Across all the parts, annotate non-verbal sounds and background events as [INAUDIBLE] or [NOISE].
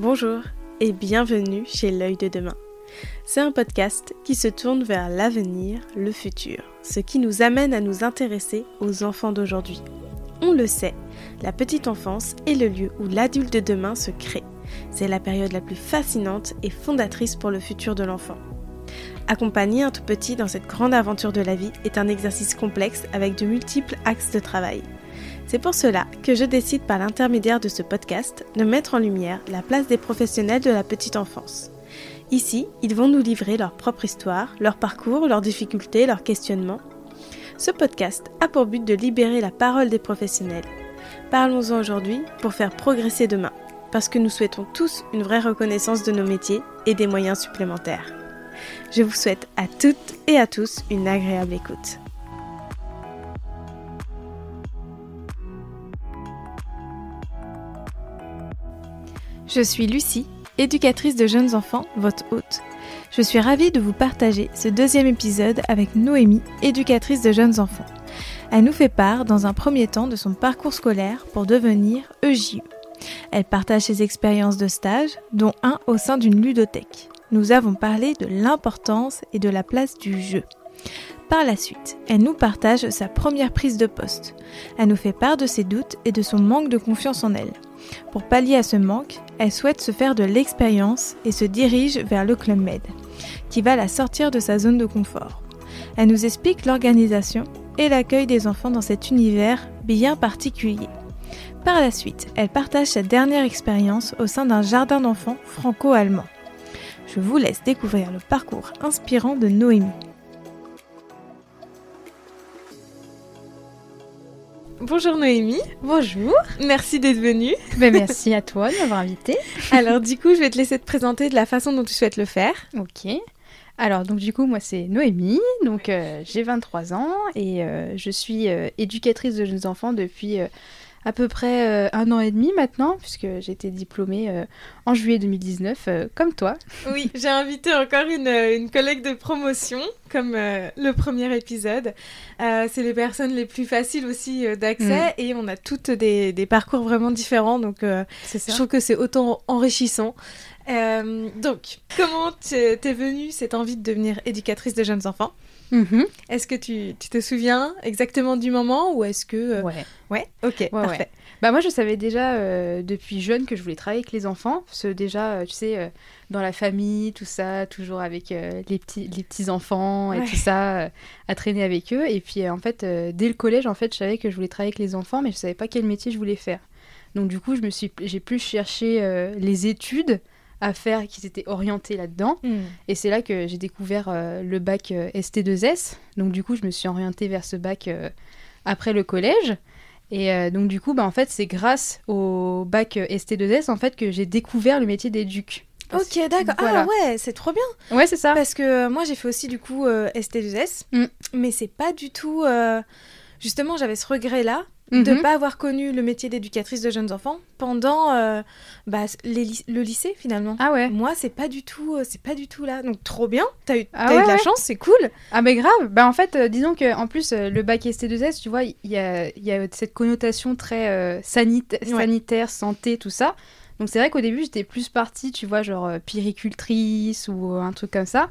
Bonjour et bienvenue chez L'œil de demain. C'est un podcast qui se tourne vers l'avenir, le futur, ce qui nous amène à nous intéresser aux enfants d'aujourd'hui. On le sait, la petite enfance est le lieu où l'adulte de demain se crée. C'est la période la plus fascinante et fondatrice pour le futur de l'enfant. Accompagner un tout petit dans cette grande aventure de la vie est un exercice complexe avec de multiples axes de travail. C'est pour cela que je décide par l'intermédiaire de ce podcast de mettre en lumière la place des professionnels de la petite enfance. Ici, ils vont nous livrer leur propre histoire, leur parcours, leurs difficultés, leurs questionnements. Ce podcast a pour but de libérer la parole des professionnels. Parlons-en aujourd'hui pour faire progresser demain, parce que nous souhaitons tous une vraie reconnaissance de nos métiers et des moyens supplémentaires. Je vous souhaite à toutes et à tous une agréable écoute. Je suis Lucie, éducatrice de jeunes enfants, votre hôte. Je suis ravie de vous partager ce deuxième épisode avec Noémie, éducatrice de jeunes enfants. Elle nous fait part dans un premier temps de son parcours scolaire pour devenir EJU. Elle partage ses expériences de stage, dont un au sein d'une ludothèque. Nous avons parlé de l'importance et de la place du jeu. Par la suite, elle nous partage sa première prise de poste. Elle nous fait part de ses doutes et de son manque de confiance en elle. Pour pallier à ce manque, elle souhaite se faire de l'expérience et se dirige vers le Club Med, qui va la sortir de sa zone de confort. Elle nous explique l'organisation et l'accueil des enfants dans cet univers bien particulier. Par la suite, elle partage sa dernière expérience au sein d'un jardin d'enfants franco-allemand. Je vous laisse découvrir le parcours inspirant de Noémie. Bonjour Noémie. Bonjour. Merci d'être venue. Ben, merci à toi de m'avoir invitée. [LAUGHS] Alors du coup, je vais te laisser te présenter de la façon dont tu souhaites le faire. Ok. Alors donc du coup, moi c'est Noémie, donc euh, j'ai 23 ans et euh, je suis euh, éducatrice de jeunes enfants depuis à peu près un an et demi maintenant, puisque j'ai été diplômée en juillet 2019, comme toi. Oui, j'ai invité encore une, une, collègue de promotion, comme le premier épisode. c'est les personnes les plus faciles aussi d'accès mm. et on a toutes des, des, parcours vraiment différents, donc je trouve que c'est autant enrichissant. Euh, donc, comment t'es venue cette envie de devenir éducatrice de jeunes enfants? Mm-hmm. Est-ce que tu, tu, te souviens exactement du moment ou est-ce que... Euh, ouais. Ouais Ok, parfait. Bah moi, je savais déjà euh, depuis jeune que je voulais travailler avec les enfants. Parce que déjà, tu sais, dans la famille, tout ça, toujours avec les, petits, les petits-enfants et tout ça, à traîner avec eux. Et puis, en fait, dès le collège, en fait, je savais que je voulais travailler avec les enfants, mais je savais pas quel métier je voulais faire. Donc du coup, je me suis, j'ai plus cherché les études à faire qui s'étaient orientés là-dedans. Hmm. Et c'est là que j'ai découvert euh, le bac euh, ST2S. Donc du coup, je me suis orientée vers ce bac euh, après le collège. Et donc du coup, bah, en fait, c'est grâce au bac ST2S en fait que j'ai découvert le métier d'éduc. Ok, d'accord. Ah ouais, c'est trop bien. Ouais, c'est ça. Parce que moi, j'ai fait aussi du coup ST2S, mm. mais c'est pas du tout. Justement, j'avais ce de ne mhm. pas avoir connu le métier d'éducatrice de jeunes enfants pendant euh, bah, le lycée finalement. Ah ouais. Moi c'est pas du tout euh, c'est pas du tout là donc trop bien t'as eu, ah eu de la chance c'est cool. Ah mais grave bah en fait euh, disons que en plus le bac ST2S tu vois il y a, y a cette connotation très sanitaire santé tout ça donc c'est vrai qu'au début j'étais plus partie tu vois genre piricultrice ou un truc comme ça.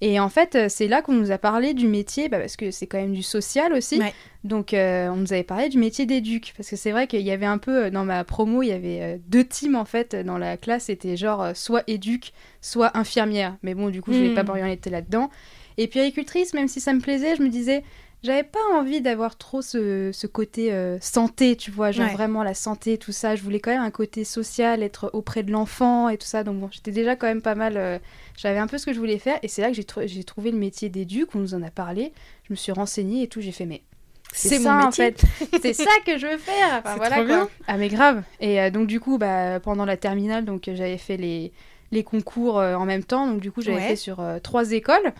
Et en fait, euh, c'est là qu'on nous a parlé du métier, bah, parce que c'est quand même du social aussi. Donc, euh, on nous avait parlé du métier d'éduc. Parce que c'est vrai qu'il y avait un peu, euh, dans ma promo, il y avait deux teams en fait dans la classe. C'était genre soit éduc, soit infirmière. Mais bon, du coup, je ne vais pas m'orienter là-dedans. Et puis, agricultrice, même si ça me plaisait, je me disais, j'avais pas envie d'avoir trop ce, ce côté euh, santé, tu vois, genre vraiment la santé, tout ça. Je voulais quand même un côté social, être auprès de l'enfant et tout ça. Donc bon, j'étais déjà quand même pas mal. Euh, j'avais un peu ce que je voulais faire. Et c'est là que j'ai, trouvé le métier d'éduc, on nous en a parlé. Je me suis renseignée et tout, j'ai fait, mais. C'est, ça en fait. [LAUGHS] c'est ça que je veux faire. Enfin, voilà Bien. Ah mais grave. Et euh, donc du coup, bah, pendant la terminale, donc j'avais fait les, les concours en même temps. Donc du coup, j'avais fait sur trois écoles.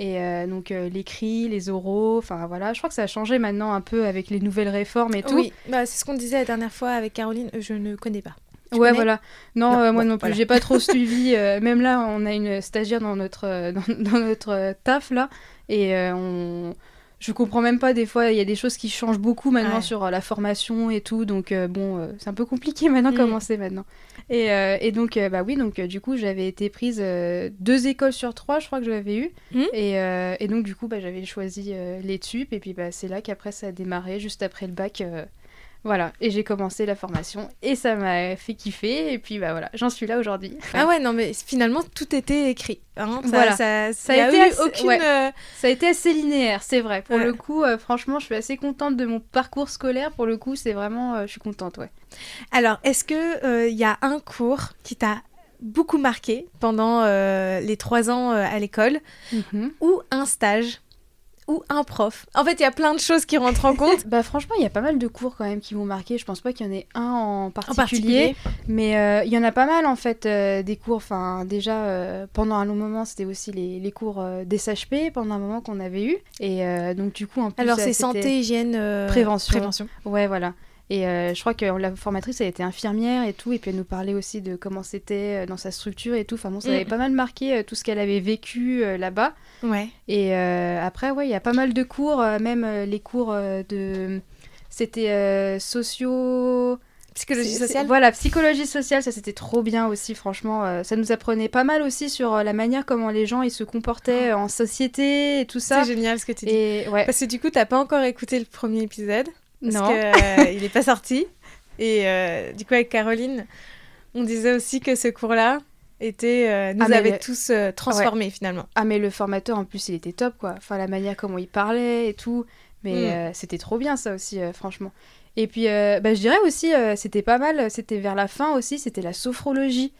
Et euh, donc euh, l'écrit, les oraux, enfin voilà, je crois que ça a changé maintenant un peu avec les nouvelles réformes et tout. Oui, bah, c'est ce qu'on disait la dernière fois avec Caroline, je ne connais pas. ouais, voilà. Non, euh, moi non plus, j'ai pas trop [LAUGHS] suivi. même là, on a une stagiaire dans notre, [LAUGHS] dans, notre taf là, et on je comprends même pas des fois, il y a des choses qui changent beaucoup maintenant sur euh, la formation et tout, donc euh, bon, euh, c'est un peu compliqué [LAUGHS] maintenant, mm. comment c'est maintenant. Et, et donc, bah oui, donc du coup, j'avais été prise deux écoles sur trois, je crois que j'avais eu, mm. et, et, donc du coup, bah, j'avais choisi les TUP, et puis bah, c'est là qu'après ça a démarré, juste après le bac. Voilà, et j'ai commencé la formation et ça m'a fait kiffer et puis bah voilà, j'en suis là aujourd'hui. Ah ouais, non mais finalement tout était écrit. Hein. ça, voilà. ça, ça, a, été assez, aucune, euh, ça a été assez linéaire, c'est vrai. Pour le coup, euh, franchement, je suis assez contente de mon parcours scolaire. Pour le coup, c'est vraiment, euh, je suis contente, ouais. Alors, est-ce que il y a un cours qui t'a beaucoup marqué pendant les trois ans à l'école mhm. ou un stage? Ou un prof En fait, il y a plein de choses qui rentrent en compte. [LAUGHS] bah franchement, il y a pas mal de cours quand même qui m'ont marqué. Je pense pas qu'il y en ait un en particulier, mais euh, il y en a pas mal en fait euh, des cours. Enfin, déjà euh, pendant un long moment, c'était aussi les, les cours des SHP pendant un moment qu'on avait eu. Et donc du coup, en plus, alors c'est santé, hygiène, prévention. prévention. Ouais, voilà. Et euh, je crois que la formatrice, elle était infirmière et tout, et puis elle nous parlait aussi de comment c'était euh, dans sa structure et tout. Enfin bon, ça avait mm. pas mal marqué euh, tout ce qu'elle avait vécu là-bas. Ouais. Et après, ouais, il y a pas mal de cours, même les cours de. C'était socio. Psychologie sociale Voilà, psychologie sociale, ça c'était trop bien aussi, franchement. ça nous apprenait pas mal aussi sur la manière comment les gens ils se comportaient ah. en société et tout ça. C'est génial ce que tu dis. Et, ouais. Parce que du coup, t'as pas encore écouté le premier épisode. Parce non. Euh, il n'est pas [LAUGHS] sorti. Et euh, du coup, avec Caroline, on disait aussi que ce cours-là était, euh, nous ah, avait tous transformés finalement. Ah, mais le formateur, en plus, il était top, quoi. Enfin, la manière comment il parlait et tout. Mais mm. c'était trop bien, ça aussi, franchement. Et puis, bah, je dirais aussi, c'était pas mal, c'était vers la fin aussi, c'était la sophrologie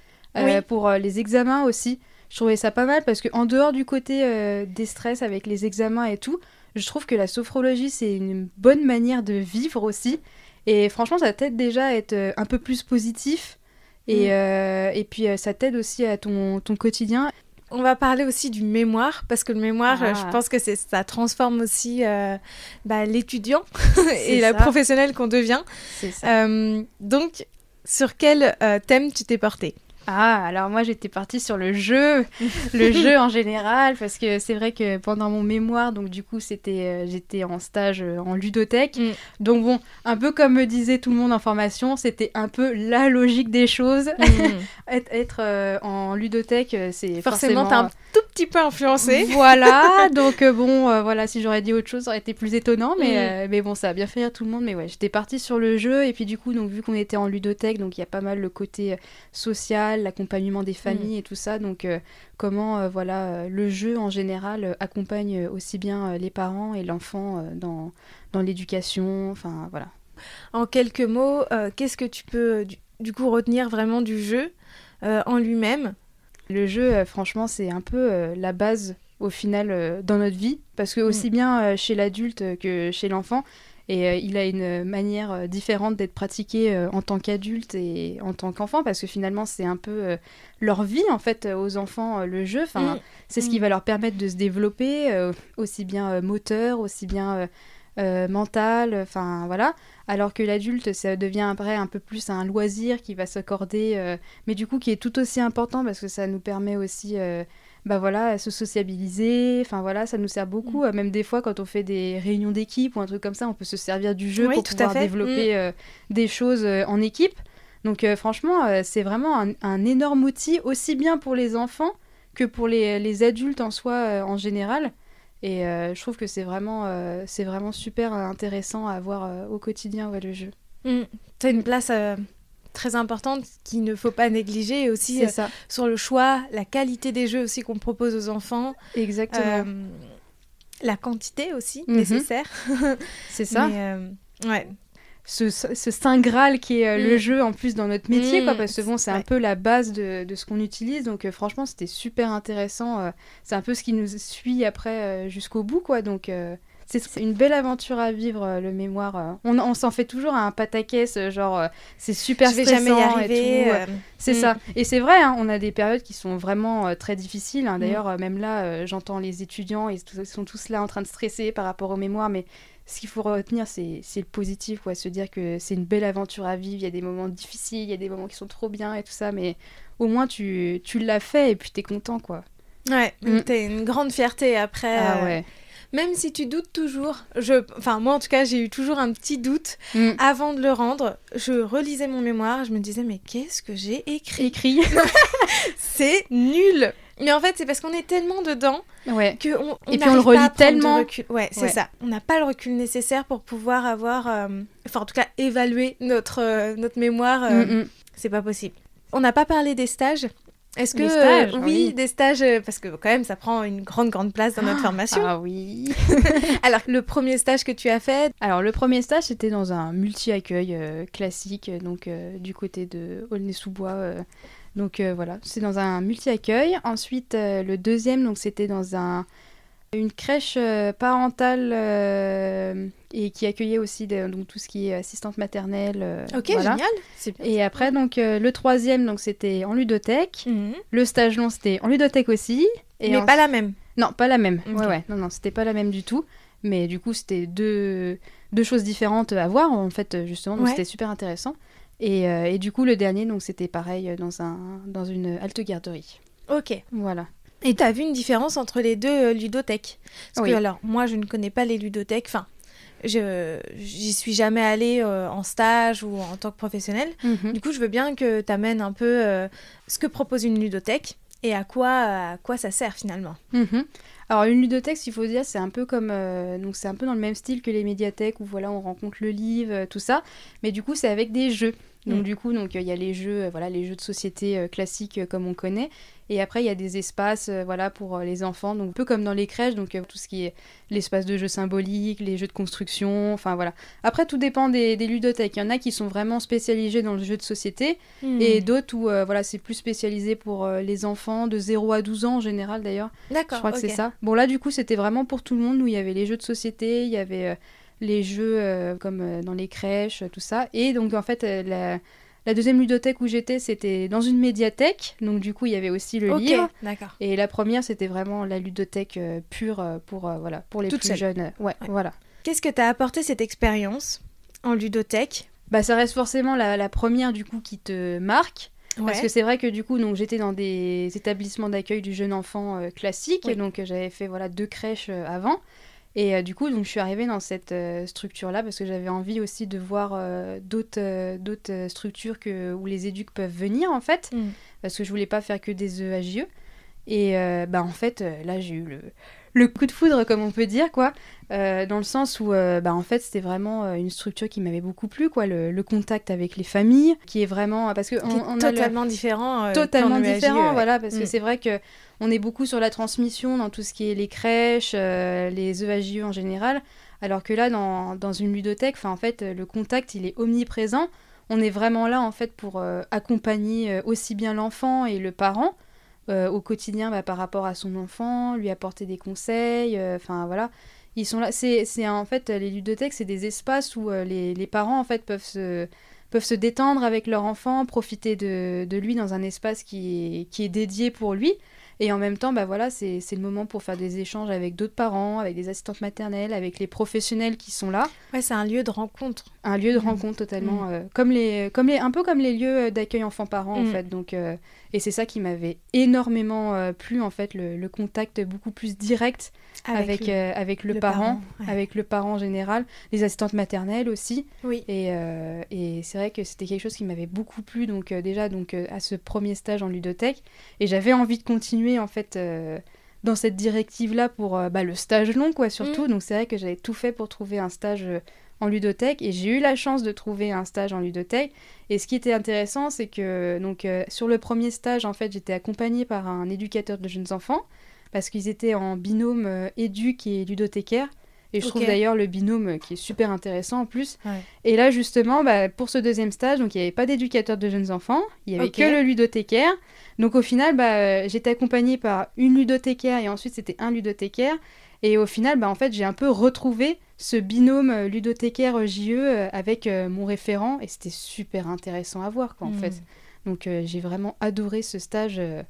pour les examens aussi. Je trouvais ça pas mal parce que en dehors du côté des stress avec les examens et tout, je trouve que la sophrologie, c'est une bonne manière de vivre aussi. Et franchement, ça t'aide déjà à être euh, un peu plus positif. Et, mm. euh, et puis, euh, ça t'aide aussi à ton, ton quotidien. On va parler aussi du mémoire, parce que le mémoire, je ah. pense que ça transforme aussi bah, l'étudiant [LAUGHS] et la professionnelle qu'on devient. Ça. donc, sur quel thème tu t'es porté ah, alors moi j'étais partie sur le jeu, le [LAUGHS] jeu en général, parce que c'est vrai que pendant mon mémoire, donc du coup c'était, euh, j'étais en stage euh, en ludothèque, mm. donc bon, un peu comme me disait tout le monde en formation, c'était un peu la logique des choses. Mm. [LAUGHS] être, euh, en ludothèque, c'est forcément, forcément... un tout petit peu influencé. Voilà, donc bon, voilà, si j'aurais dit autre chose, ça aurait été plus étonnant, mais, mm. mais bon, ça a bien fait rire tout le monde, mais ouais, j'étais partie sur le jeu, et puis du coup, donc vu qu'on était en ludothèque, donc il y a pas mal le côté social l'accompagnement des familles mm. et tout ça. Donc, euh, comment euh, voilà, euh, le jeu en général accompagne aussi bien les parents et l'enfant dans, dans l'éducation. Enfin, voilà. En quelques mots, qu'est-ce que tu peux du, coup retenir vraiment du jeu en lui-même? Le jeu, franchement, c'est un peu la base au final dans notre vie, parce que aussi mm. bien chez l'adulte que chez l'enfant, et euh, il a une manière euh, différente d'être pratiqué euh, en tant qu'adulte et en tant qu'enfant, parce que finalement, c'est un peu leur vie, en fait, aux enfants, le jeu. Enfin, mm. C'est ce qui mm. va leur permettre de se développer, aussi bien moteur, aussi bien mental, enfin voilà. Alors que l'adulte, ça devient après un peu plus un loisir qui va s'accorder, mais du coup qui est tout aussi important parce que ça nous permet aussi bah voilà, se sociabiliser. Enfin voilà, ça nous sert beaucoup. Mm. Même des fois, quand on fait des réunions d'équipe ou un truc comme ça, on peut se servir du jeu pour pouvoir développer mm. euh, des choses euh, en équipe. Donc euh, franchement, c'est vraiment un, énorme outil, aussi bien pour les enfants que pour les, adultes en soi en général. Et je trouve que c'est vraiment, c'est vraiment super intéressant à avoir au quotidien ouais, le jeu. Mm. Tu as une place très importante qu'il ne faut pas négliger aussi euh, sur le choix, la qualité des jeux aussi qu'on propose aux enfants. Exactement. Euh, la quantité aussi mhm. nécessaire. [LAUGHS] C'est ça. Euh, ouais. Ce, ce, saint graal qui est le mm. jeu en plus dans notre métier, quoi, mm. parce que bon, c'est un peu la base de, de ce qu'on utilise. Donc franchement, c'était super intéressant. c'est un peu ce qui nous suit après jusqu'au bout, quoi. Donc c'est une belle aventure à vivre, euh, le mémoire. Euh. On, s'en fait toujours un pataquès, euh, genre c'est super Je vais jamais y arriver. C'est ça. Mm. Et c'est vrai, hein, on a des périodes qui sont vraiment très difficiles. Hein. Mm. D'ailleurs, même là, j'entends les étudiants, ils sont tous là en train de stresser par rapport au mémoire, mais ce qu'il faut retenir, c'est le positif, quoi. Se dire que c'est une belle aventure à vivre. Il y a des moments difficiles, il y a des moments qui sont trop bien et tout ça, mais au moins tu, tu l'as fait et puis t'es content, quoi. Ouais, mm. t'as une grande fierté après. Ah ouais. Même si tu doutes toujours, je, enfin moi en tout cas j'ai eu toujours un petit doute Mm. avant de le rendre. Je relisais mon mémoire, je me disais mais qu'est-ce que j'ai écrit? Écrit. [LAUGHS] C'est nul. Mais en fait c'est parce qu'on est tellement dedans ouais. que on, on Et puis on le relit tellement. Ouais, c'est Ouais. ça. On n'a pas le recul nécessaire pour pouvoir avoir, euh, enfin en tout cas évaluer notre euh, notre mémoire. euh, Mm, mm. C'est pas possible. On n'a pas parlé des stages. Est-ce que stages, euh, oui. oui, des stages euh, parce que quand même ça prend une grande grande place dans notre formation. Ah oui. [LAUGHS] [LAUGHS] Alors le premier stage que tu as fait, Alors le premier stage c'était dans un multi-accueil euh, classique, donc euh, du côté de Aulnay-sous-Bois. donc voilà, c'est dans un multi-accueil. Ensuite le deuxième donc c'était dans un une crèche euh, parentale euh, et qui accueillait aussi de- donc tout ce qui est assistante maternelle. euh, ok voilà. génial, bien. Et après donc euh, le troisième donc c'était en ludothèque. Mhm. Le stage long c'était en ludothèque aussi. Et Mais en- pas la même. non, pas la même. Ok. Ouais, ouais. Non, non, c'était pas la même du tout. Mais du coup, c'était deux, deux choses différentes à voir, en fait, justement. Donc, Ouais. c'était super intéressant. Et, et du coup, le dernier, donc, c'était pareil dans, un, dans une halte garderie. Ok. Voilà. Et tu as vu une différence entre les deux euh, ludothèques? Parce Oui. que alors moi je ne connais pas les ludothèques. Enfin, je j'y suis jamais allée euh, en stage ou en tant que professionnelle. Mhm. Du coup, je veux bien que tu amènes un peu euh, ce que propose une ludothèque et à quoi, à quoi ça sert finalement. Mhm. Alors, une ludothèque, il faut dire, c'est un peu comme. euh, donc, c'est un peu dans le même style que les médiathèques où voilà, on rencontre le livre, tout ça. Mais du coup, c'est avec des jeux. Donc, Mm. du coup, donc il y a les jeux, euh, voilà, les jeux de société euh, classiques euh, comme on connaît. Et après, il y a des espaces, euh, voilà, pour euh, les enfants. Donc, un peu comme dans les crèches, donc euh, tout ce qui est l'espace de jeux symboliques, les jeux de construction, enfin voilà. Après, tout dépend des, des ludothèques. Il y en a qui sont vraiment spécialisés dans le jeu de société Hmm. et d'autres où, euh, voilà, c'est plus spécialisé pour euh, les enfants de 0 à 12 ans en général d'ailleurs. D'accord. Je crois que c'est ça. Bon, là, du coup, c'était vraiment pour tout le monde, où il y avait les jeux de société, il y avait euh, les jeux euh, comme euh, dans les crèches, tout ça. Et donc, en fait, euh, la, la deuxième ludothèque où j'étais, c'était dans une médiathèque. Donc, du coup, il y avait aussi le Ok, livre. d'accord. Et la première, c'était vraiment la ludothèque pure pour, voilà, pour les plus seule. jeunes. Ouais, Ouais. voilà. Qu'est-ce que t'as apporté cette expérience en ludothèque? Bah, ça reste forcément la, la première, du coup, qui te marque. Parce que c'est vrai que du coup, donc j'étais dans des établissements d'accueil du jeune enfant euh, classique, Oui. donc j'avais fait voilà deux crèches euh, avant. Et euh, du coup, donc je suis arrivée dans cette euh, structure-là parce que j'avais envie aussi de voir euh, d'autres d'autres structures que, où les éducs peuvent venir en fait, Mm. parce que je voulais pas faire que des E EAJE. Et bah en fait, là j'ai eu le, le coup de foudre comme on peut dire quoi, euh, dans le sens où euh, bah en fait c'était vraiment euh, une structure qui m'avait beaucoup plu quoi, le, le contact avec les familles, qui est vraiment parce que Qui on, est on a le- totalement différent. euh, totalement différent, voilà, parce que Mm. c'est vrai que on est beaucoup sur la transmission dans tout ce qui est les crèches, les EAJE en général, alors que là, dans, dans une ludothèque, en fait, le contact, il est omniprésent. On est vraiment là, en fait, pour accompagner aussi bien l'enfant et le parent euh, au quotidien bah, par rapport à son enfant, lui apporter des conseils, euh, enfin voilà. Ils sont là, c'est en fait, les ludothèques, c'est des espaces où euh, les, les parents, en fait, peuvent se peuvent se détendre avec leur enfant, profiter de, de lui dans un espace qui est, qui est dédié pour lui. Et en même temps, bah voilà, c'est c'est le moment pour faire des échanges avec d'autres parents, avec des assistantes maternelles, avec les professionnels qui sont là. Ouais, c'est un lieu de rencontre. Un lieu de rencontre totalement, euh, comme les, comme les, un peu comme les lieux d'accueil enfants-parents en Mhm. fait. Donc, euh, et c'est ça qui m'avait énormément euh, plu en fait, le, le contact beaucoup plus direct avec, le, euh, avec le, le parent, ouais. avec le parent en général, les assistantes maternelles aussi. Oui. Et, euh, et c'est vrai que c'était quelque chose qui m'avait beaucoup plu, donc euh, déjà donc, euh, à ce premier stage en ludothèque. Et j'avais envie de continuer en fait euh, dans cette directive-là pour euh, bah, le stage long, quoi, surtout. Mm. Donc c'est vrai que j'avais tout fait pour trouver un stage euh, en ludothèque et j'ai eu la chance de trouver un stage en ludothèque. Et ce qui était intéressant, c'est que donc, euh, sur le premier stage, en fait, j'étais accompagnée par un éducateur de jeunes enfants parce qu'ils étaient en binôme euh, éduc et ludothécaire. Et je trouve d'ailleurs le binôme qui est super intéressant en plus. Ouais. Et là, justement, bah, pour ce deuxième stage, donc il n'y avait pas d'éducateur de jeunes enfants, il n'y avait que le ludothécaire. Donc au final, bah, j'étais accompagnée par une ludothécaire et ensuite c'était un ludothécaire. Et au final, bah, en fait, j'ai un peu retrouvé ce binôme euh, ludothécaire JE euh, avec euh, mon référent et c'était super intéressant à voir, quoi, en Mm. fait. Donc euh, j'ai vraiment adoré ce stage. euh,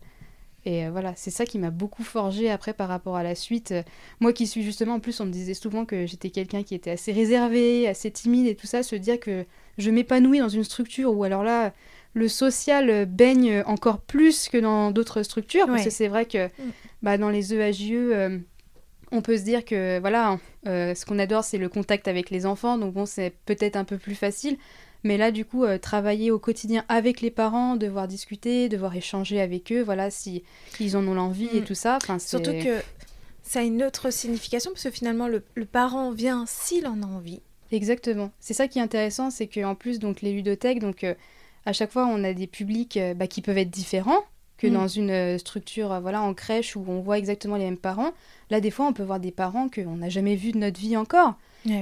et euh, voilà, c'est ça qui m'a beaucoup forgé après par rapport à la suite. Euh, Moi qui suis justement, en plus, on me disait souvent que j'étais quelqu'un qui était assez réservé, assez timide et tout ça, se dire que je m'épanouis dans une structure où alors là, le social euh, baigne encore plus que dans d'autres structures. Parce que c'est vrai que Mm. bah, dans les EAJE, euh, on peut se dire que voilà, euh, ce qu'on adore, c'est le contact avec les enfants, donc bon, c'est peut-être un peu plus facile. Mais là, du coup, euh, travailler au quotidien avec les parents, devoir discuter, devoir échanger avec eux, voilà, si ils en ont l'envie et Mm. tout ça. Surtout que ça a une autre signification parce que finalement le, le parent vient s'il en a envie. Exactement. C'est ça qui est intéressant, c'est qu'en plus, donc les ludothèques, donc euh, à chaque fois, on a des publics bah, qui peuvent être différents que Mm. dans une euh, structure, euh, voilà, en crèche où on voit exactement les mêmes parents. Là, des fois, on peut voir des parents qu'on n'a jamais vus de notre vie encore.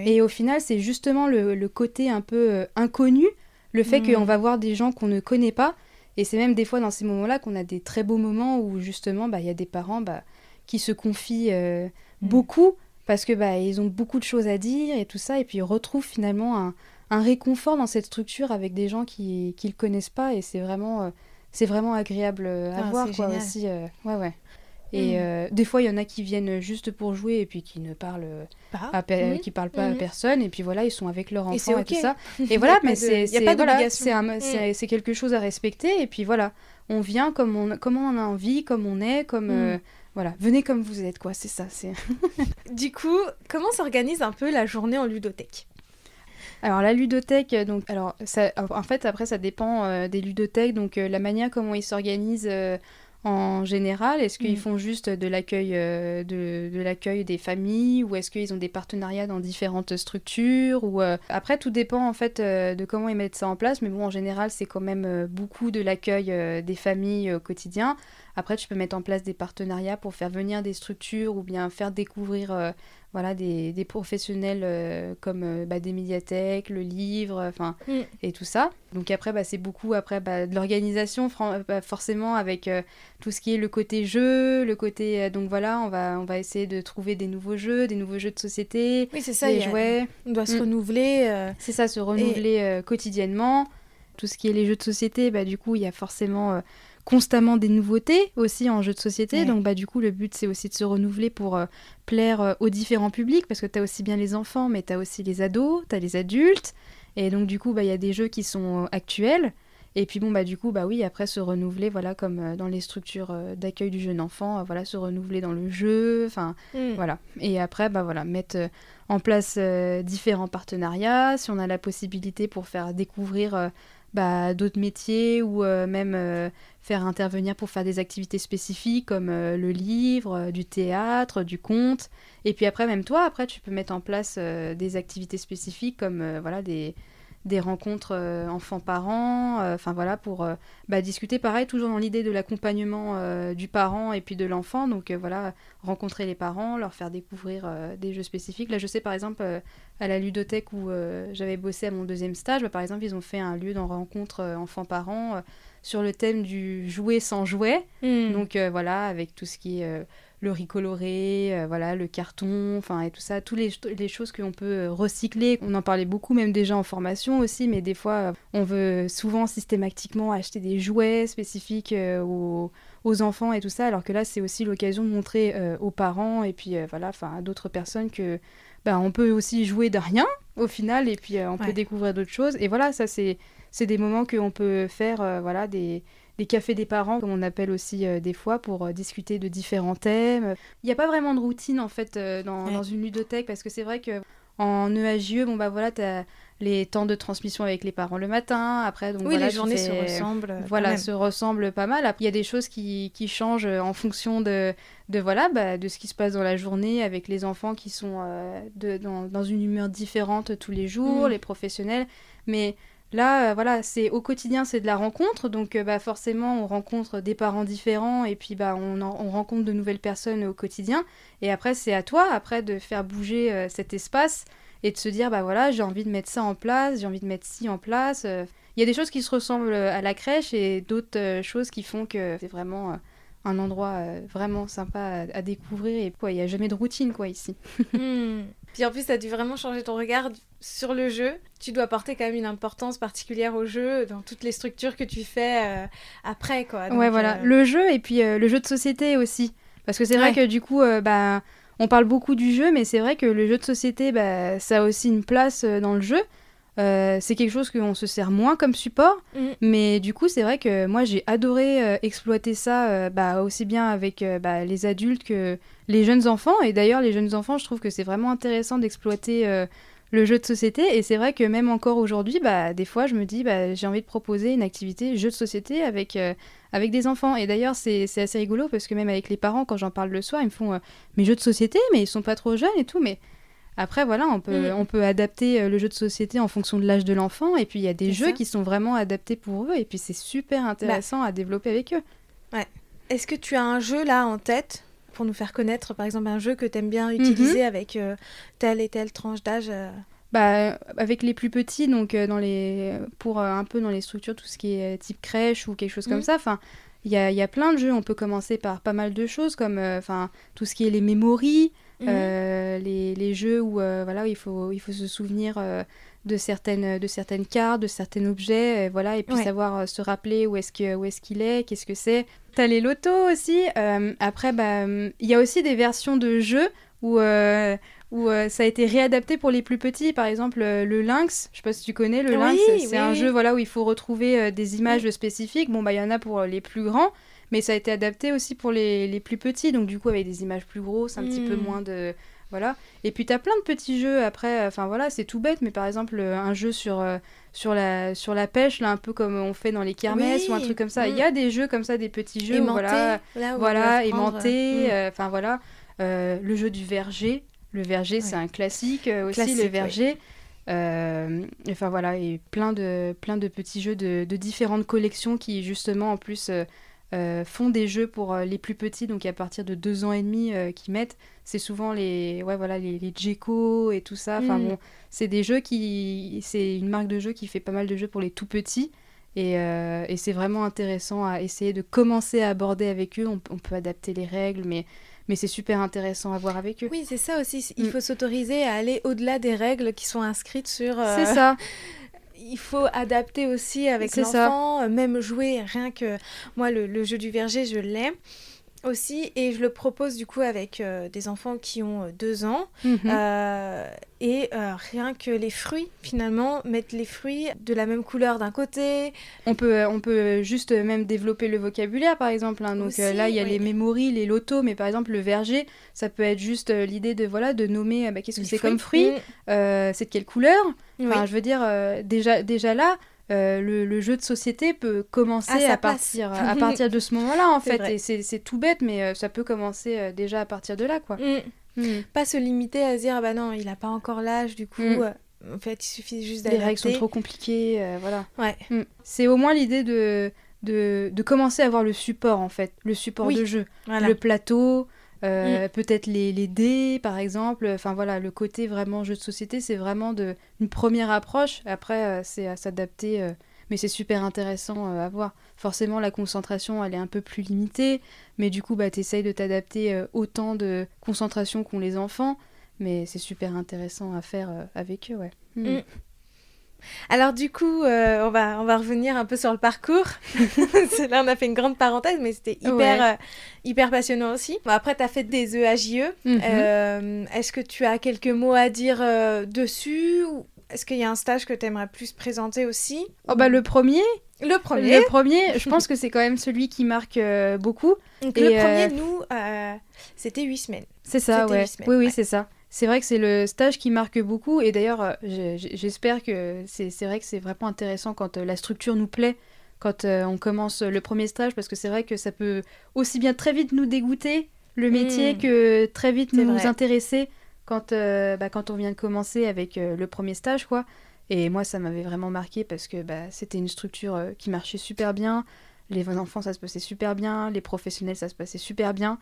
Et au final, c'est justement le, le côté un peu euh, inconnu, le fait Mm. qu'on va voir des gens qu'on ne connaît pas. Et c'est même des fois dans ces moments-là qu'on a des très beaux moments où justement, bah, il y a des parents bah, qui se confient euh, Mm. beaucoup parce que bah, ils ont beaucoup de choses à dire et tout ça. Et puis ils retrouvent finalement un, un réconfort dans cette structure avec des gens qui ne le connaissent pas. Et c'est vraiment, euh, c'est vraiment agréable euh, à Ah, voir quoi, génial. aussi. euh, ouais, ouais. Et Mm. euh, des fois, il y en a qui viennent juste pour jouer et puis qui ne parlent Pas. à qui parlent pas à Mhm. personne et puis voilà ils sont avec leur Et enfant et, tout ça [LAUGHS] et voilà mais c'est a c'est- voilà, quelque chose à respecter et puis voilà on vient comme on comme on a envie comme on est comme euh, voilà venez comme vous êtes quoi c'est ça c'est [LAUGHS] Du coup, comment s'organise un peu la journée en ludothèque? Alors la ludothèque euh, donc alors ça en fait après ça dépend euh, des ludothèques donc euh, la manière comment ils s'organisent euh, en général Est-ce qu'ils Mm. font juste de l'accueil euh, de, de l'accueil des familles ou est-ce qu'ils ont des partenariats dans différentes structures ou euh, après tout dépend en fait euh, de comment ils mettent ça en place mais bon en général c'est quand même beaucoup de l'accueil des familles au quotidien. Après tu peux mettre en place des partenariats pour faire venir des structures ou bien faire découvrir euh, voilà des, des professionnels euh, comme euh, bah, des médiathèques, le livre, enfin Mm. et tout ça. Donc après, bah, c'est beaucoup après bah, de l'organisation, forcément avec tout ce qui est le côté jeu, le côté donc voilà, on va on va essayer de trouver des nouveaux jeux, des nouveaux jeux de société, Oui, c'est ça. des a- jouets. On doit se Mm. renouveler. C'est ça, se renouveler quotidiennement. Tout ce qui est les jeux de société, bah du coup, il y a forcément euh, constamment des nouveautés aussi en jeux de société. Ouais. Donc bah du coup, le but c'est aussi de se renouveler pour euh, plaire euh, aux différents publics parce que tu as aussi bien les enfants, mais tu as aussi les ados, tu as les adultes. Et donc du coup, bah il y a des jeux qui sont euh, actuels. Et puis bon bah du coup bah oui après se renouveler voilà comme euh, dans les structures d'accueil du jeune enfant voilà se renouveler dans le jeu enfin mm. voilà. Et après, bah voilà, mettre en place différents partenariats, si on a la possibilité pour faire découvrir bah, d'autres métiers ou euh, même euh, faire intervenir pour faire des activités spécifiques comme euh, le livre, du théâtre, du conte. Et puis après, même toi, après, tu peux mettre en place des activités spécifiques comme voilà des des rencontres euh, enfants-parents, euh, enfin voilà, pour euh, bah, discuter pareil, toujours dans l'idée de l'accompagnement du parent et puis de l'enfant. Donc voilà, rencontrer les parents, leur faire découvrir des jeux spécifiques. Là, je sais par exemple à la ludothèque où j'avais bossé à mon deuxième stage, bah, par exemple, ils ont fait un lieu de rencontre enfants-parents sur le thème du jouet sans jouet. Mm. Donc voilà, avec tout ce qui est le riz coloré, euh, voilà, le carton, enfin et tout ça, toutes les, les choses qu'on peut euh, recycler. On en parlait beaucoup, même déjà en formation aussi, mais des fois, euh, on veut souvent systématiquement acheter des jouets spécifiques euh, aux, aux enfants et tout ça, alors que là, c'est aussi l'occasion de montrer euh, aux parents et puis voilà, enfin à d'autres personnes que bah, on peut aussi jouer de rien au final et puis on Ouais. peut découvrir d'autres choses. Et voilà, ça c'est c'est des moments qu'on peut faire, voilà, des des cafés des parents, comme on appelle aussi euh, des fois, pour euh, discuter de différents thèmes. Il n'y a pas vraiment de routine en fait euh, dans, Ouais. dans une ludothèque parce que c'est vrai que en EAJE, bon bah voilà, t'as les temps de transmission avec les parents le matin, après donc Oui, voilà, les journées se ressemblent. voilà, se ressemblent pas mal. Après, il y a des choses qui, qui changent en fonction de, de, voilà, bah, de ce qui se passe dans la journée avec les enfants qui sont euh, de, dans, dans une humeur différente tous les jours, Mm. les professionnels. Mais là, euh, voilà, c'est au quotidien, c'est de la rencontre. Donc, euh, bah, forcément, on rencontre des parents différents et puis bah, on, en- on rencontre de nouvelles personnes au quotidien. Et après, c'est à toi, après, de faire bouger euh, cet espace et de se dire, bah voilà, j'ai envie de mettre ça en place, j'ai envie de mettre ci en place. il y a des choses qui se ressemblent à la crèche et d'autres choses qui font que c'est vraiment un endroit vraiment sympa à, découvrir. Et il n'y a jamais de routine quoi ici. [LAUGHS] Hmm. Puis en plus, ça a dû vraiment changer ton regard sur le jeu. Tu dois porter quand même une importance particulière au jeu dans toutes les structures que tu fais euh, après, quoi. Donc, ouais, voilà. euh, Le jeu et puis euh, le jeu de société aussi. Parce que c'est vrai Ouais. que du coup, bah, on parle beaucoup du jeu, mais c'est vrai que le jeu de société, bah, ça a aussi une place dans le jeu. Euh, c'est quelque chose qu'on se sert moins comme support, Mm. mais du coup, c'est vrai que moi, j'ai adoré euh, exploiter ça euh, bah, aussi bien avec bah, les adultes que les jeunes enfants. Et d'ailleurs, les jeunes enfants, je trouve que c'est vraiment intéressant d'exploiter le jeu de société. Et c'est vrai que même encore aujourd'hui, bah, des fois, je me dis, bah, j'ai envie de proposer une activité jeu de société avec, euh, avec des enfants. Et d'ailleurs, c'est c'est assez rigolo parce que même avec les parents, quand j'en parle le soir, ils me font, euh, mais jeux de société, mais ils sont pas trop jeunes et tout. Mais après, voilà, on peut, Mm. on peut adapter euh, le jeu de société en fonction de l'âge de l'enfant. Et puis, il y a des jeux ça. qui sont vraiment adaptés pour eux. Et puis, c'est super intéressant à développer avec eux. Est-ce que tu as un jeu là en tête pour nous faire connaître, par exemple, un jeu que tu aimes bien utiliser avec euh, telle et telle tranche d'âge euh, Bah, avec les plus petits, donc euh, dans les, pour un peu dans les structures, tout ce qui est type crèche ou quelque chose comme Mhm. ça. Enfin, il y a, y a plein de jeux. On peut commencer par pas mal de choses comme, enfin, tout ce qui est les mémories, Mhm. les, les jeux où, voilà, où il faut, il faut se souvenir de certaines, de certaines cartes, de certains objets, euh, voilà, et puis Ouais. savoir euh, se rappeler où est-ce que, où est-ce qu'il est, qu'est-ce que c'est. T'as les lotos aussi. euh, après, bah, il y a aussi des versions de jeux où euh, où euh, ça a été réadapté pour les plus petits. Par exemple, euh, le Lynx, je sais pas si tu connais le Oui, Lynx, c'est oui, un jeu voilà, où il faut retrouver euh, des images spécifiques. Bon, bah il y en a pour euh, les plus grands, mais ça a été adapté aussi pour les, les plus petits, donc du coup avec des images plus grosses, un petit peu Mm. moins de... Voilà. Et puis t'as plein de petits jeux après, enfin voilà, c'est tout bête, mais par exemple euh, un jeu sur, euh, sur, la, sur la pêche, là un peu comme on fait dans les kermesses ou un truc comme ça. Il Mm. y a des jeux comme ça, des petits jeux, où, aimanté, voilà, là où voilà, euh, euh, enfin voilà. Euh, le jeu du verger. Le verger, c'est un classique euh, aussi, Classique, le verger. Euh, enfin voilà, et plein de, plein de petits jeux de, de différentes collections qui justement en plus euh, euh, font des jeux pour euh, les plus petits, donc à partir de deux ans et demi euh, qui mettent. C'est souvent les, ouais, voilà, les, les et tout ça. Enfin Mm. bon, c'est des jeux qui. C'est une marque de jeux qui fait pas mal de jeux pour les tout petits. Et, euh, et c'est vraiment intéressant à essayer de commencer à aborder avec eux. On, on peut adapter les règles, mais, mais c'est super intéressant à voir avec eux. Oui, c'est ça aussi. Il Mm. faut s'autoriser à aller au-delà des règles qui sont inscrites sur. euh, C'est ça. [LAUGHS] Il faut adapter aussi avec l'enfant, euh, même jouer. Rien que moi, le, le jeu du verger, je l'ai aussi, et je le propose du coup avec euh, des enfants qui ont euh, deux ans. Mhm. Euh, et euh, rien que les fruits, finalement, mettre les fruits de la même couleur d'un côté. On peut, on peut juste même développer le vocabulaire, par exemple. hein. Donc Aussi, là, il y a oui. les mémories, les lotos, mais par exemple, le verger, ça peut être juste l'idée de, voilà, de nommer bah, qu'est-ce que c'est comme fruit, Mm. c'est de quelle couleur. Oui. Enfin, je veux dire, déjà, déjà là, euh, le, le jeu de société peut commencer À sa à, partir, à partir de ce moment-là, en [LAUGHS] fait. vrai. Et c'est tout bête, mais euh, ça peut commencer euh, déjà à partir de là, quoi. Mm. Mm. Pas se limiter à se dire, ah bah non, il n'a pas encore l'âge, du coup. Mm. En fait, il suffit juste Les d'adapter. règles sont trop compliquées, euh, voilà. Ouais. C'est au moins l'idée de, de, de commencer à avoir le support, en fait, le support Oui. de jeu. Voilà. le plateau, euh, Mm. peut-être les, les dés par exemple. Enfin voilà, le côté vraiment jeu de société, c'est vraiment de, une première approche. Après, euh, c'est à s'adapter, euh, mais c'est super intéressant à voir. Forcément, la concentration, elle est un peu plus limitée, mais du coup, bah, tu essayes de t'adapter au temps de concentration qu'ont les enfants. Mais c'est super intéressant à faire avec eux, ouais. Mm. Mm. Alors du coup, euh, on, va, on va revenir un peu sur le parcours. [LAUGHS] Là, on a fait une grande parenthèse, mais c'était hyper, Ouais. euh, hyper passionnant aussi. Bon, après, tu as fait des EAJE. Mhm. Euh, Est-ce que tu as quelques mots à dire dessus ou Est-ce qu'il y a un stage que tu aimerais plus présenter aussi? Oh bah le premier, Le premier. le premier, je pense que c'est quand même celui qui marque beaucoup. Donc, et, le premier, nous, c'était huit semaines. C'est ça, ouais. semaines, oui, oui, ouais. c'est ça. C'est vrai que c'est le stage qui marque beaucoup. Et d'ailleurs, euh, j'espère que c'est c'est vrai que c'est vraiment intéressant quand euh, la structure nous plaît, quand euh, on commence le premier stage, parce que c'est vrai que ça peut aussi bien très vite nous dégoûter le métier Mm. que très vite nous intéresser quand, euh, bah, quand on vient de commencer avec euh, le premier stage, quoi. Et moi, ça m'avait vraiment marqué parce que bah, c'était une structure qui marchait super bien. Les enfants, ça se passait super bien. Les professionnels, ça se passait super bien.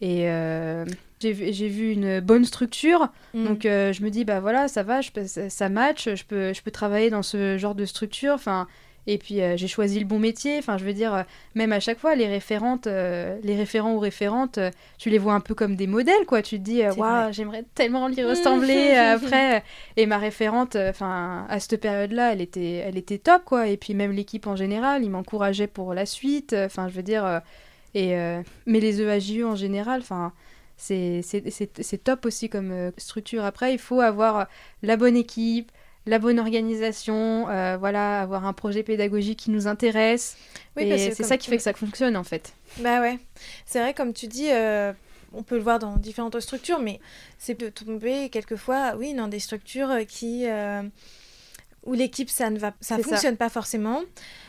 Et euh, j'ai vu, une bonne structure. Mm. Donc euh, je me dis, bah voilà, ça va, je peux- ça, ça match, je peux, je peux travailler dans ce genre de structure. Enfin, et puis euh, j'ai choisi le bon métier. Enfin, je veux dire, euh, même à chaque fois, les référentes, euh, les référents ou référentes, tu les vois un peu comme des modèles, quoi. Tu te dis, waouh, vrai. j'aimerais tellement lui ressembler euh, [LAUGHS] après. Et ma référente, enfin, à cette période-là, elle était, elle était top, quoi. Et puis même l'équipe en général, ils m'encourageaient pour la suite. Enfin, je veux dire, et euh, mais les EAJU en général, enfin c'est top aussi comme euh, structure. Après, il faut avoir la bonne équipe, la bonne organisation, euh, voilà, avoir un projet pédagogique qui nous intéresse. Oui, et c'est ça qui fait que ça fonctionne en fait. Bah ouais, c'est vrai comme tu dis, euh, on peut le voir dans différentes structures, mais c'est de tomber quelquefois, oui, dans des structures qui où l'équipe ça ne va ça fonctionne pas forcément.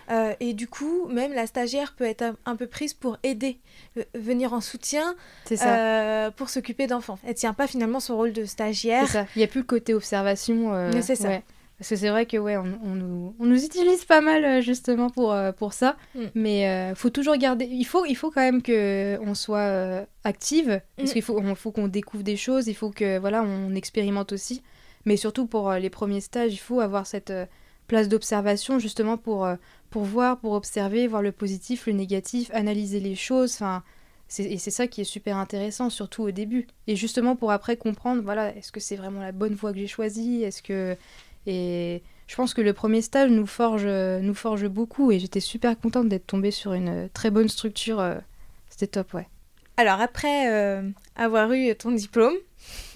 Euh, et du coup même la stagiaire peut être un, peu prise pour aider euh, venir en soutien euh, pour s'occuper d'enfants. Elle tient pas finalement son rôle de stagiaire. Ça. il n'y a plus le côté observation c'est ça. parce que c'est vrai que ouais on, nous, on, nous, utilise pas mal justement pour, pour ça. Mm. mais faut toujours garder il faut il faut quand même que on soit active. Parce mm. qu'il faut faut qu'on découvre des choses. Il faut que voilà on expérimente aussi mais surtout pour euh, les premiers stages, il faut avoir cette euh, place d'observation justement pour, euh, pour voir, pour observer, voir le positif, le négatif, analyser les choses. Enfin, et c'est ça qui est super intéressant, surtout au début. Et justement pour après comprendre, voilà, est-ce que c'est vraiment la bonne voie que j'ai choisie Est-ce que et je pense que le premier stage nous forge, nous forge beaucoup. Et j'étais super contente d'être tombée sur une très bonne structure. C'était top, ouais. Alors après avoir eu ton diplôme,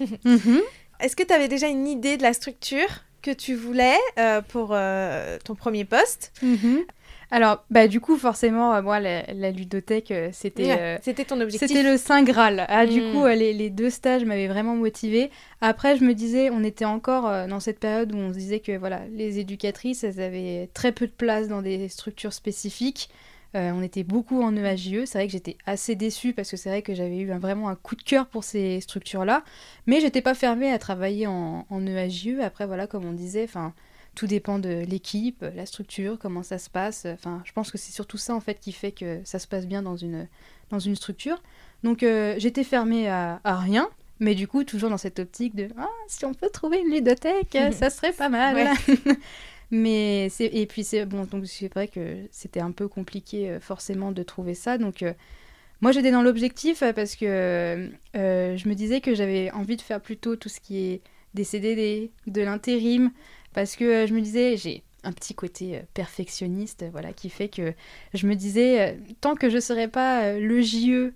[LAUGHS] mhm. Est-ce que tu avais déjà une idée de la structure que tu voulais euh, pour euh, ton premier poste? Mhm. Alors, bah, du coup, forcément, euh, moi, la, ludothèque, c'était... c'était ton objectif? C'était le Saint Graal. Ah, Du hmm. coup, les, les, deux stages m'avaient vraiment motivée. Après, je me disais, on était encore dans cette période où on se disait que voilà, les éducatrices, elles avaient très peu de place dans des structures spécifiques. Euh, on était beaucoup en EAJE. C'est vrai que j'étais assez déçue parce que c'est vrai que j'avais eu vraiment un coup de cœur pour ces structures-là. Mais j'étais pas fermée à travailler en, en EAJE. Après, voilà, comme on disait, enfin. Tout dépend de l'équipe, la structure, comment ça se passe. Enfin, je pense que c'est surtout ça en fait qui fait que ça se passe bien dans une, dans une structure. Donc euh, j'étais fermée à, rien, mais du coup, toujours dans cette optique de ah, si on peut trouver une ludothèque, [LAUGHS] ça serait pas mal. [LAUGHS] Mais c'est et puis c'est bon donc c'est vrai que c'était un peu compliqué euh, forcément de trouver ça. Donc euh, moi j'étais dans l'objectif euh, parce que je me disais que j'avais envie de faire plutôt tout ce qui est des CDD, de l'intérim. Parce que je me disais j'ai un petit côté perfectionniste voilà qui fait que je me disais tant que je serais pas le JE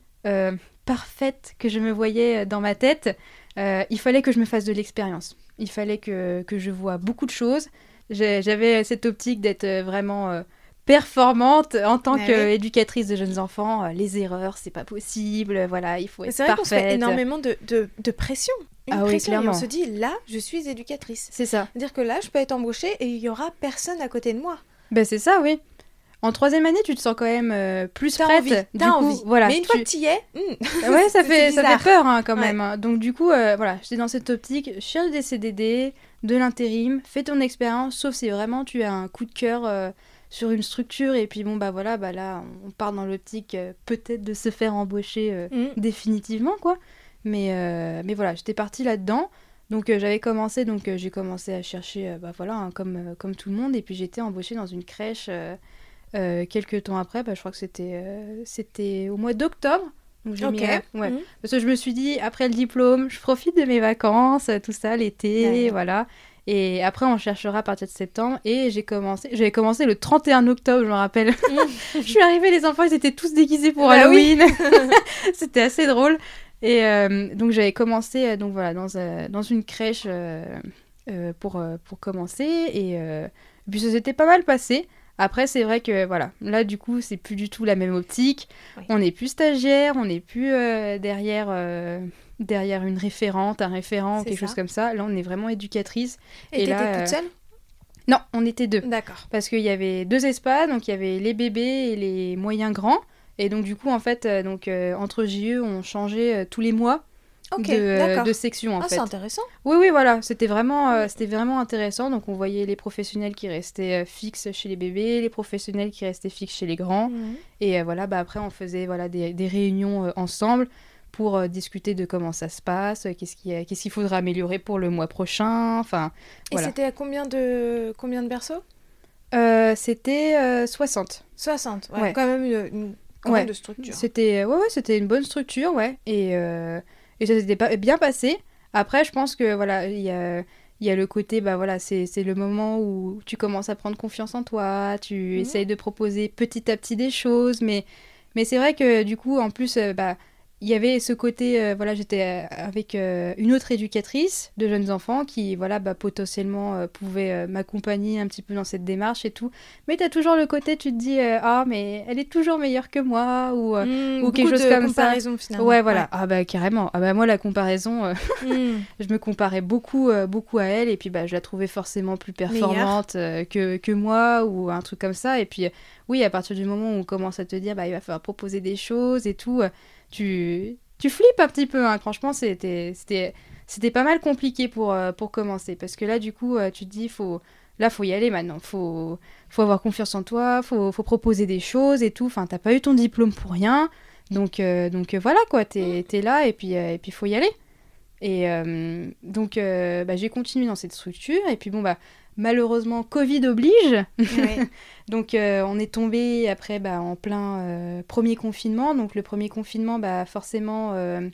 parfaite que je me voyais dans ma tête il fallait que je me fasse de l'expérience. Il fallait que, que je vois beaucoup de choses j'avais cette optique d'être euh, vraiment euh, performante en tant bah qu'éducatrice de jeunes enfants. Euh, les erreurs, c'est pas possible. Voilà, il faut être parfaite. C'est vrai qu'on énormément de, de, pression. Une ah pression, oui, clairement. Et on se dit, là, je suis éducatrice. C'est ça. Dire que là, je peux être embauchée et il y aura personne à côté de moi. Ben c'est ça, oui. En troisième année, tu te sens quand même plus prête. Envie. T'as envie. Voilà, Mais une fois que tu y es, hmm. ouais, ça [LAUGHS] fait ça fait peur hein, quand même. Hein. Donc du coup, voilà, j'étais dans cette optique, je cherche des CDD, de l'intérim, fais ton expérience, sauf si vraiment tu as un coup de cœur euh, sur une structure et puis bon bah voilà, bah là on part dans l'optique euh, peut-être de se faire embaucher euh, mm. définitivement quoi. Mais, mais voilà, j'étais partie là-dedans. Donc j'avais commencé, donc j'ai commencé à chercher, bah voilà, hein, comme, comme tout le monde, et puis j'étais embauchée dans une crèche quelques temps après, bah, je crois que c'était c'était au mois d'octobre. Donc j'ai ouais. Mhm. Parce que je me suis dit, après le diplôme, je profite de mes vacances, tout ça, l'été, voilà. Et après, on cherchera à partir de septembre. Et j'ai commencé, j'avais commencé le 31 octobre, je me rappelle. Mhm. [LAUGHS] je suis arrivée, les enfants, ils étaient tous déguisés pour bah Halloween. [LAUGHS] [LAUGHS] C'était assez drôle. Et euh, donc j'avais commencé, euh, donc voilà, dans, euh, dans une crèche pour, pour commencer. Et puis ça s'était pas mal passé. Après, c'est vrai que voilà, là du coup, c'est plus du tout la même optique. On n'est plus stagiaire, on n'est plus euh, derrière, euh, derrière une référente, un référent, quelque chose comme ça. Là, on est vraiment éducatrice. Et, Et là, toute euh, seule? Non, on était deux. D'accord. Parce qu'il y avait deux espaces, donc il y avait les bébés et les moyens grands. Et donc du coup, en fait, donc entre JE, on changeait tous les mois de, de, section en ah, c'est intéressant. Oui, oui, voilà, c'était vraiment, euh, c'était vraiment intéressant. Donc on voyait les professionnels qui restaient euh, fixes chez les bébés, les professionnels qui restaient fixes chez les grands. Mhm. Et euh, voilà, bah, après on faisait voilà, des, des réunions ensemble pour discuter de comment ça se passe, qu'est-ce qu'il qu'est-ce qu'il faudra améliorer pour le mois prochain. Enfin, Et c'était à combien de, combien de berceaux C'était 60. 60, ouais, quand même une, grande structure. C'était ouais, ouais, c'était une bonne structure, ouais. Et et ça s'était bien passé. Après, je pense que voilà, il y a, y a le côté, bah voilà, c'est le moment où tu commences à prendre confiance en toi, tu mhm. essayes de proposer petit à petit des choses, mais, mais c'est vrai que du coup, en plus, euh, bah, il y avait ce côté, euh, voilà, j'étais euh, avec euh, une autre éducatrice de jeunes enfants qui, voilà, bah, potentiellement pouvait m'accompagner un petit peu dans cette démarche et tout. Mais tu as toujours le côté, tu te dis, ah, mais elle est toujours meilleure que moi ou, Mmh, ou quelque chose de comme ça. comparaison, finalement. Ouais, voilà. Ah bah carrément. Ah bah moi la comparaison, Mmh. [LAUGHS] je me comparais beaucoup, beaucoup à elle et puis bah je la trouvais forcément plus performante que, que moi ou un truc comme ça. Et puis oui, à partir du moment où on commence à te dire bah il va falloir proposer des choses et tout, tu tu flippes un petit peu. hein. Franchement, c'était c'était c'était pas mal compliqué pour euh, pour commencer parce que là du coup euh, tu te dis faut là faut y aller maintenant, faut faut avoir confiance en toi, faut faut proposer des choses et tout. Enfin t'as pas eu ton diplôme pour rien. Donc, euh, donc voilà quoi, t'es t'es là et puis et puis faut y aller. Et donc bah, j'ai continué dans cette structure et puis bon bah malheureusement Covid oblige. Ouais. [LAUGHS] Donc euh, on est tombé après bah, en plein euh, premier confinement. Donc le premier confinement bah forcément euh,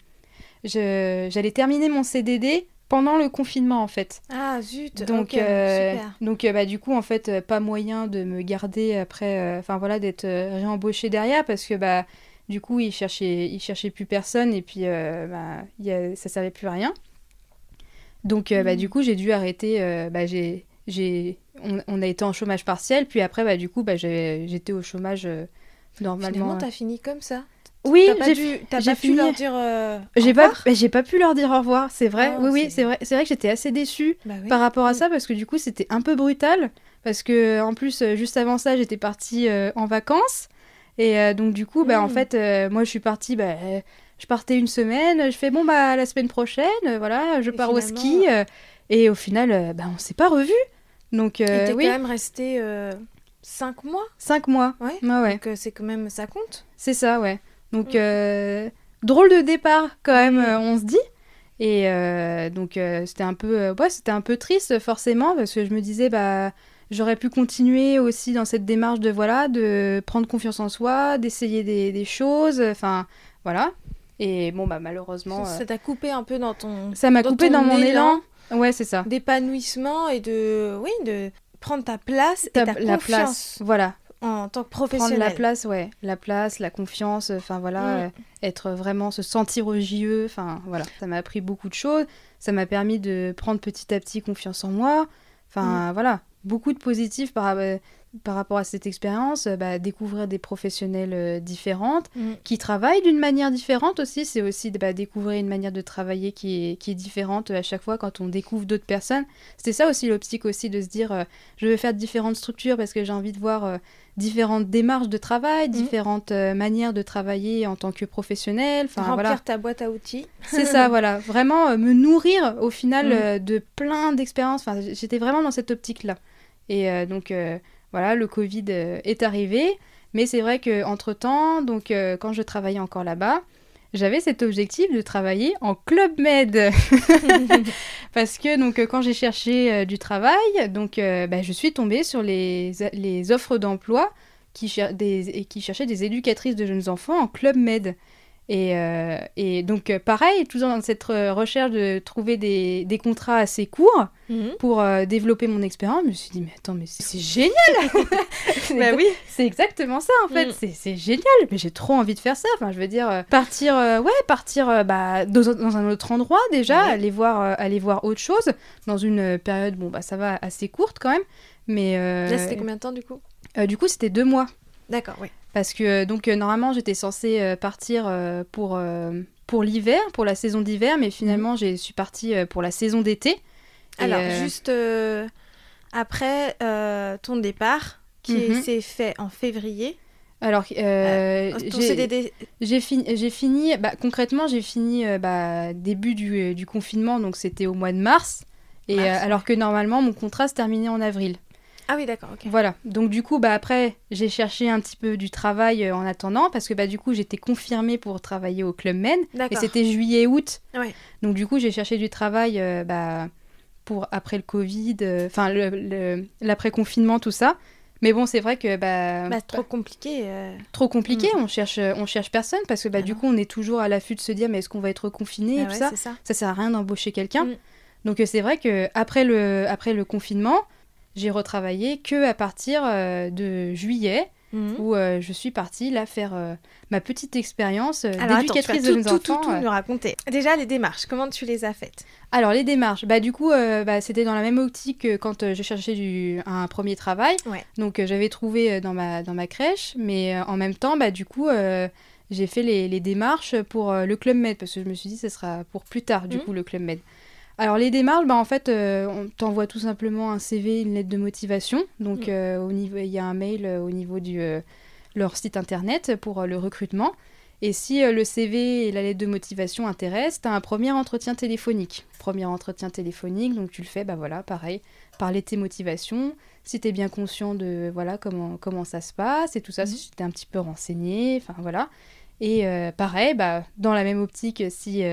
je- j'allais terminer mon CDD pendant le confinement en fait. Ah, zut. Donc, super. donc bah, du coup, en fait, pas moyen de me garder après, enfin voilà, d'être réembauchée derrière parce que bah, du coup, ils cherchaient, ils cherchaient plus personne et puis bah, y a- ça servait plus à rien. Donc, bah, Mm. du coup, j'ai dû arrêter. bah, j'ai, j'ai, on, on a été en chômage partiel, puis après, bah, du coup, bah, j'étais au chômage euh, normalement. Finalement, euh. t'as fini comme ça. Oui, T'as pas, dû, pu leur dire. euh, j'ai au pas, revoir j'ai pas pu leur dire au revoir, c'est vrai. Ah, oui, oui, c'est- vrai. C'est vrai que j'étais assez déçue Bah oui. par rapport à ça parce que du coup c'était un peu brutal parce que en plus juste avant ça j'étais partie euh, en vacances et donc du coup bah en Mm. fait moi je suis partie bah je partais une semaine je fais bon bah la semaine prochaine voilà je Et pars au ski et au final euh, bah on s'est pas revus donc Et euh, t'es oui quand même resté 5 mois. cinq mois Ouais. ouais Donc euh, c'est quand même. Ça compte. c'est ça ouais donc Mm. euh, drôle de départ quand même euh, on se dit et euh, donc euh, c'était un peu euh, ouais c'était un peu triste forcément parce que je me disais bah j'aurais pu continuer aussi dans cette démarche de voilà de prendre confiance en soi d'essayer des, des choses enfin voilà et bon bah malheureusement Ça euh, t'a coupé un peu dans ton. ça m'a coupé dans mon élan. élan ouais c'est ça d'épanouissement et de. Oui, de prendre ta place Ta- et ta la confiance place voilà en tant que prendre professionnel. la place ouais la place la confiance enfin voilà Mm. euh, être vraiment se sentir JE enfin voilà ça m'a appris beaucoup de choses ça m'a permis de prendre petit à petit confiance en moi enfin Mm. voilà beaucoup de positifs par, euh, par rapport à cette expérience euh, bah, découvrir des professionnels euh, différentes Mm. qui travaillent d'une manière différente aussi c'est aussi bah, découvrir une manière de travailler qui est, qui est différente euh, à chaque fois quand on découvre d'autres personnes c'était ça aussi l'optique aussi de se dire euh, je veux faire différentes structures parce que j'ai envie de voir euh, différentes démarches de travail, Mhm. différentes manières de travailler en tant que professionnel. Enfin Remplir voilà, ta boîte à outils. c'est ça, voilà, [LAUGHS] vraiment me nourrir au final euh, de plein d'expériences. Enfin, j'étais vraiment dans cette optique-là. Et donc voilà, le Covid euh, est arrivé, mais c'est vrai que entre temps, donc euh, quand je travaillais encore là-bas. J'avais cet objectif de travailler en club med [LAUGHS] parce que euh, quand j'ai cherché du travail, donc bah, je suis tombée sur les, offres d'emploi qui, qui cherchaient des éducatrices de jeunes enfants en club med. Et, euh, et donc euh, pareil, toujours dans cette euh, recherche de trouver des, des contrats assez courts Mhm. pour euh, développer mon expérience, je me suis dit mais attends mais c'est génial [LAUGHS] Bah oui. c'est exactement ça en fait, Mm. c'est génial, mais j'ai trop envie de faire ça. Enfin, je veux dire, euh, partir, ouais, partir bah, dans, dans un autre endroit déjà, Ouais. aller voir, aller voir autre chose dans une période, bon bah ça va assez courte quand même, mais Là, c'était combien de temps du coup? du coup c'était deux mois D'accord, oui. Parce que euh, donc euh, normalement j'étais censée euh, partir euh, pour euh, pour l'hiver, pour la saison d'hiver, mais finalement je suis partie euh, pour la saison d'été. Alors, euh, juste euh, après euh, ton départ, qui Mhm. s'est fait en février, alors euh, ton j'ai- fini, j'ai fini bah, concrètement, j'ai fini euh, bah, début du, euh, du confinement, donc c'était au mois de mars. Et Mars, euh, alors que normalement, mon contrat se terminait en avril. Ah oui, d'accord. Voilà. Donc du coup, bah, après, j'ai cherché un petit peu du travail euh, en attendant, parce que bah, du coup, j'étais confirmée pour travailler au Club Men. Et c'était juillet-août. Ouais. Donc du coup, j'ai cherché du travail euh, bah, pour après le Covid, euh, enfin le- l'après-confinement, tout ça. Mais bon, c'est vrai que bah, Bah, trop compliqué. trop compliqué, on cherche on cherche personne parce que bah, Ah du non. coup on est toujours à l'affût de se dire mais est-ce qu'on va être confiné et Ah tout ouais, ça? ça. ça sert à rien d'embaucher quelqu'un Mm. donc c'est vrai que après le après le confinement j'ai retravaillé que à partir euh, de juillet mhm. où je suis partie là faire ma petite expérience d'éducatrice de tout, enfants. Tout, tout, nous raconter. Déjà les démarches, comment tu les as faites? Alors les démarches, bah du coup bah, c'était dans la même optique que quand je cherchais du, un premier travail. Donc j'avais trouvé dans ma dans ma crèche, mais en même temps bah du coup j'ai fait les, les, démarches pour le club med parce que je me suis dit ce sera pour plus tard du mhm. coup le club med. Alors les démarches, bah, en fait, euh, on t'envoie tout simplement un CV, une lettre de motivation. Donc mm. euh, au niveau, il y a un mail euh, au niveau de leur site internet pour le recrutement. Et si le CV et la lettre de motivation intéressent, tu as un premier entretien téléphonique. Premier entretien téléphonique, donc tu le fais, bah voilà, pareil, parler de tes motivations, si tu es bien conscient de voilà comment, comment ça se passe et tout ça, mm. si tu es un petit peu renseigné, enfin voilà. Et pareil, bah, dans la même optique, si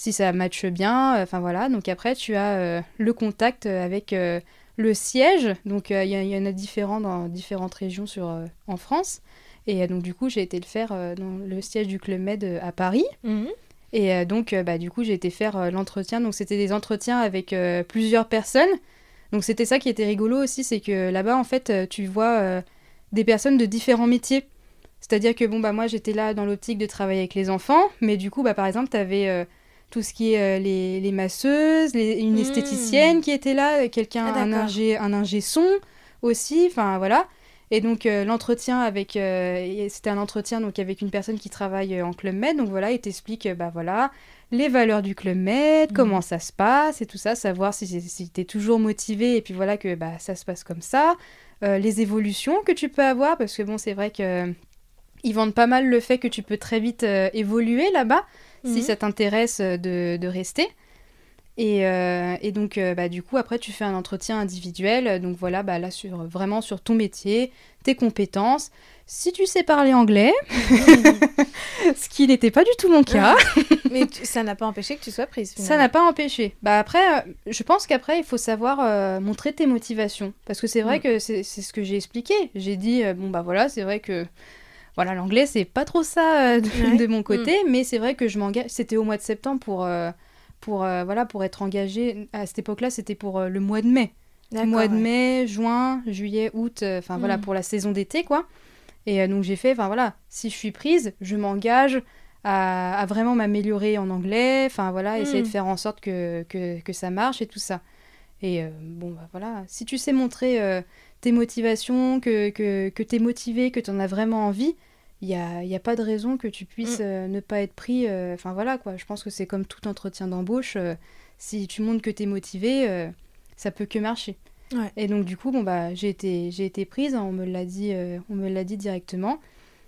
si ça matche bien. Euh, enfin voilà, donc après tu as euh, le contact euh, avec le siège. Donc il y, en a différents dans différentes régions sur, en France. Et donc du coup j'ai été le faire dans le siège du Club Med à Paris. Mhm. Et donc bah, du coup j'ai été faire l'entretien. Donc c'était des entretiens avec plusieurs personnes. Donc c'était ça qui était rigolo aussi, c'est que là-bas en fait tu vois des personnes de différents métiers. C'est-à-dire que bon bah moi j'étais là dans l'optique de travailler avec les enfants, mais du coup bah par exemple tu avais tout ce qui est euh, les, les, masseuses, une hmm. esthéticienne qui était là, quelqu'un, ah, un, ingé, un ingé son aussi, enfin voilà. Et donc euh, l'entretien avec, euh, c'était un entretien donc avec une personne qui travaille en Club Med, donc voilà, il t'explique, bah voilà, les valeurs du Club Med, hmm. comment ça se passe et tout ça, savoir si, si tu es toujours motivé et puis voilà que bah, ça se passe comme ça, les évolutions que tu peux avoir, parce que bon, c'est vrai que ils vendent pas mal le fait que tu peux très vite évoluer là-bas si mhm. ça t'intéresse euh, de, rester. Et, euh, et, donc, euh, bah, du coup, après, tu fais un entretien individuel. Donc voilà, bah, là, sur, vraiment sur ton métier, tes compétences. Si tu sais parler anglais, [LAUGHS] ce qui n'était pas du tout mon cas. [LAUGHS] Mais ça n'a pas empêché que tu sois prise. Ça n'a pas empêché. Bah après, je pense qu'après, il faut savoir montrer tes motivations. Parce que c'est vrai mm. que c'est ce que j'ai expliqué. J'ai dit, bon, bah voilà, c'est vrai que voilà, l'anglais, c'est pas trop ça euh, [LAUGHS] de, mon côté, mm. mais c'est vrai que je m'engage. C'était au mois de septembre pour, euh, pour, euh, voilà, pour être engagée. À cette époque-là, c'était pour le mois de mai. Le mois de mai, juin, juillet, août, enfin voilà, mm. pour la saison d'été, quoi. Et donc j'ai fait, enfin voilà, si je suis prise, je m'engage à, vraiment m'améliorer en anglais, enfin voilà, essayer de mm. faire en sorte que, que, que, ça marche et tout ça. Et bon, bah voilà, si tu sais montrer tes motivations, que, que, que tu es motivé, que tu en as vraiment envie, il n'y a, y a, pas de raison que tu puisses mm. euh, ne pas être pris. Euh, enfin voilà quoi, je pense que c'est comme tout entretien d'embauche. Euh, si tu montres que tu es motivé, ça peut que marcher. Et donc du coup, bon bah j'ai été, j'ai été prise, hein, on me l'a dit, on me l'a dit directement.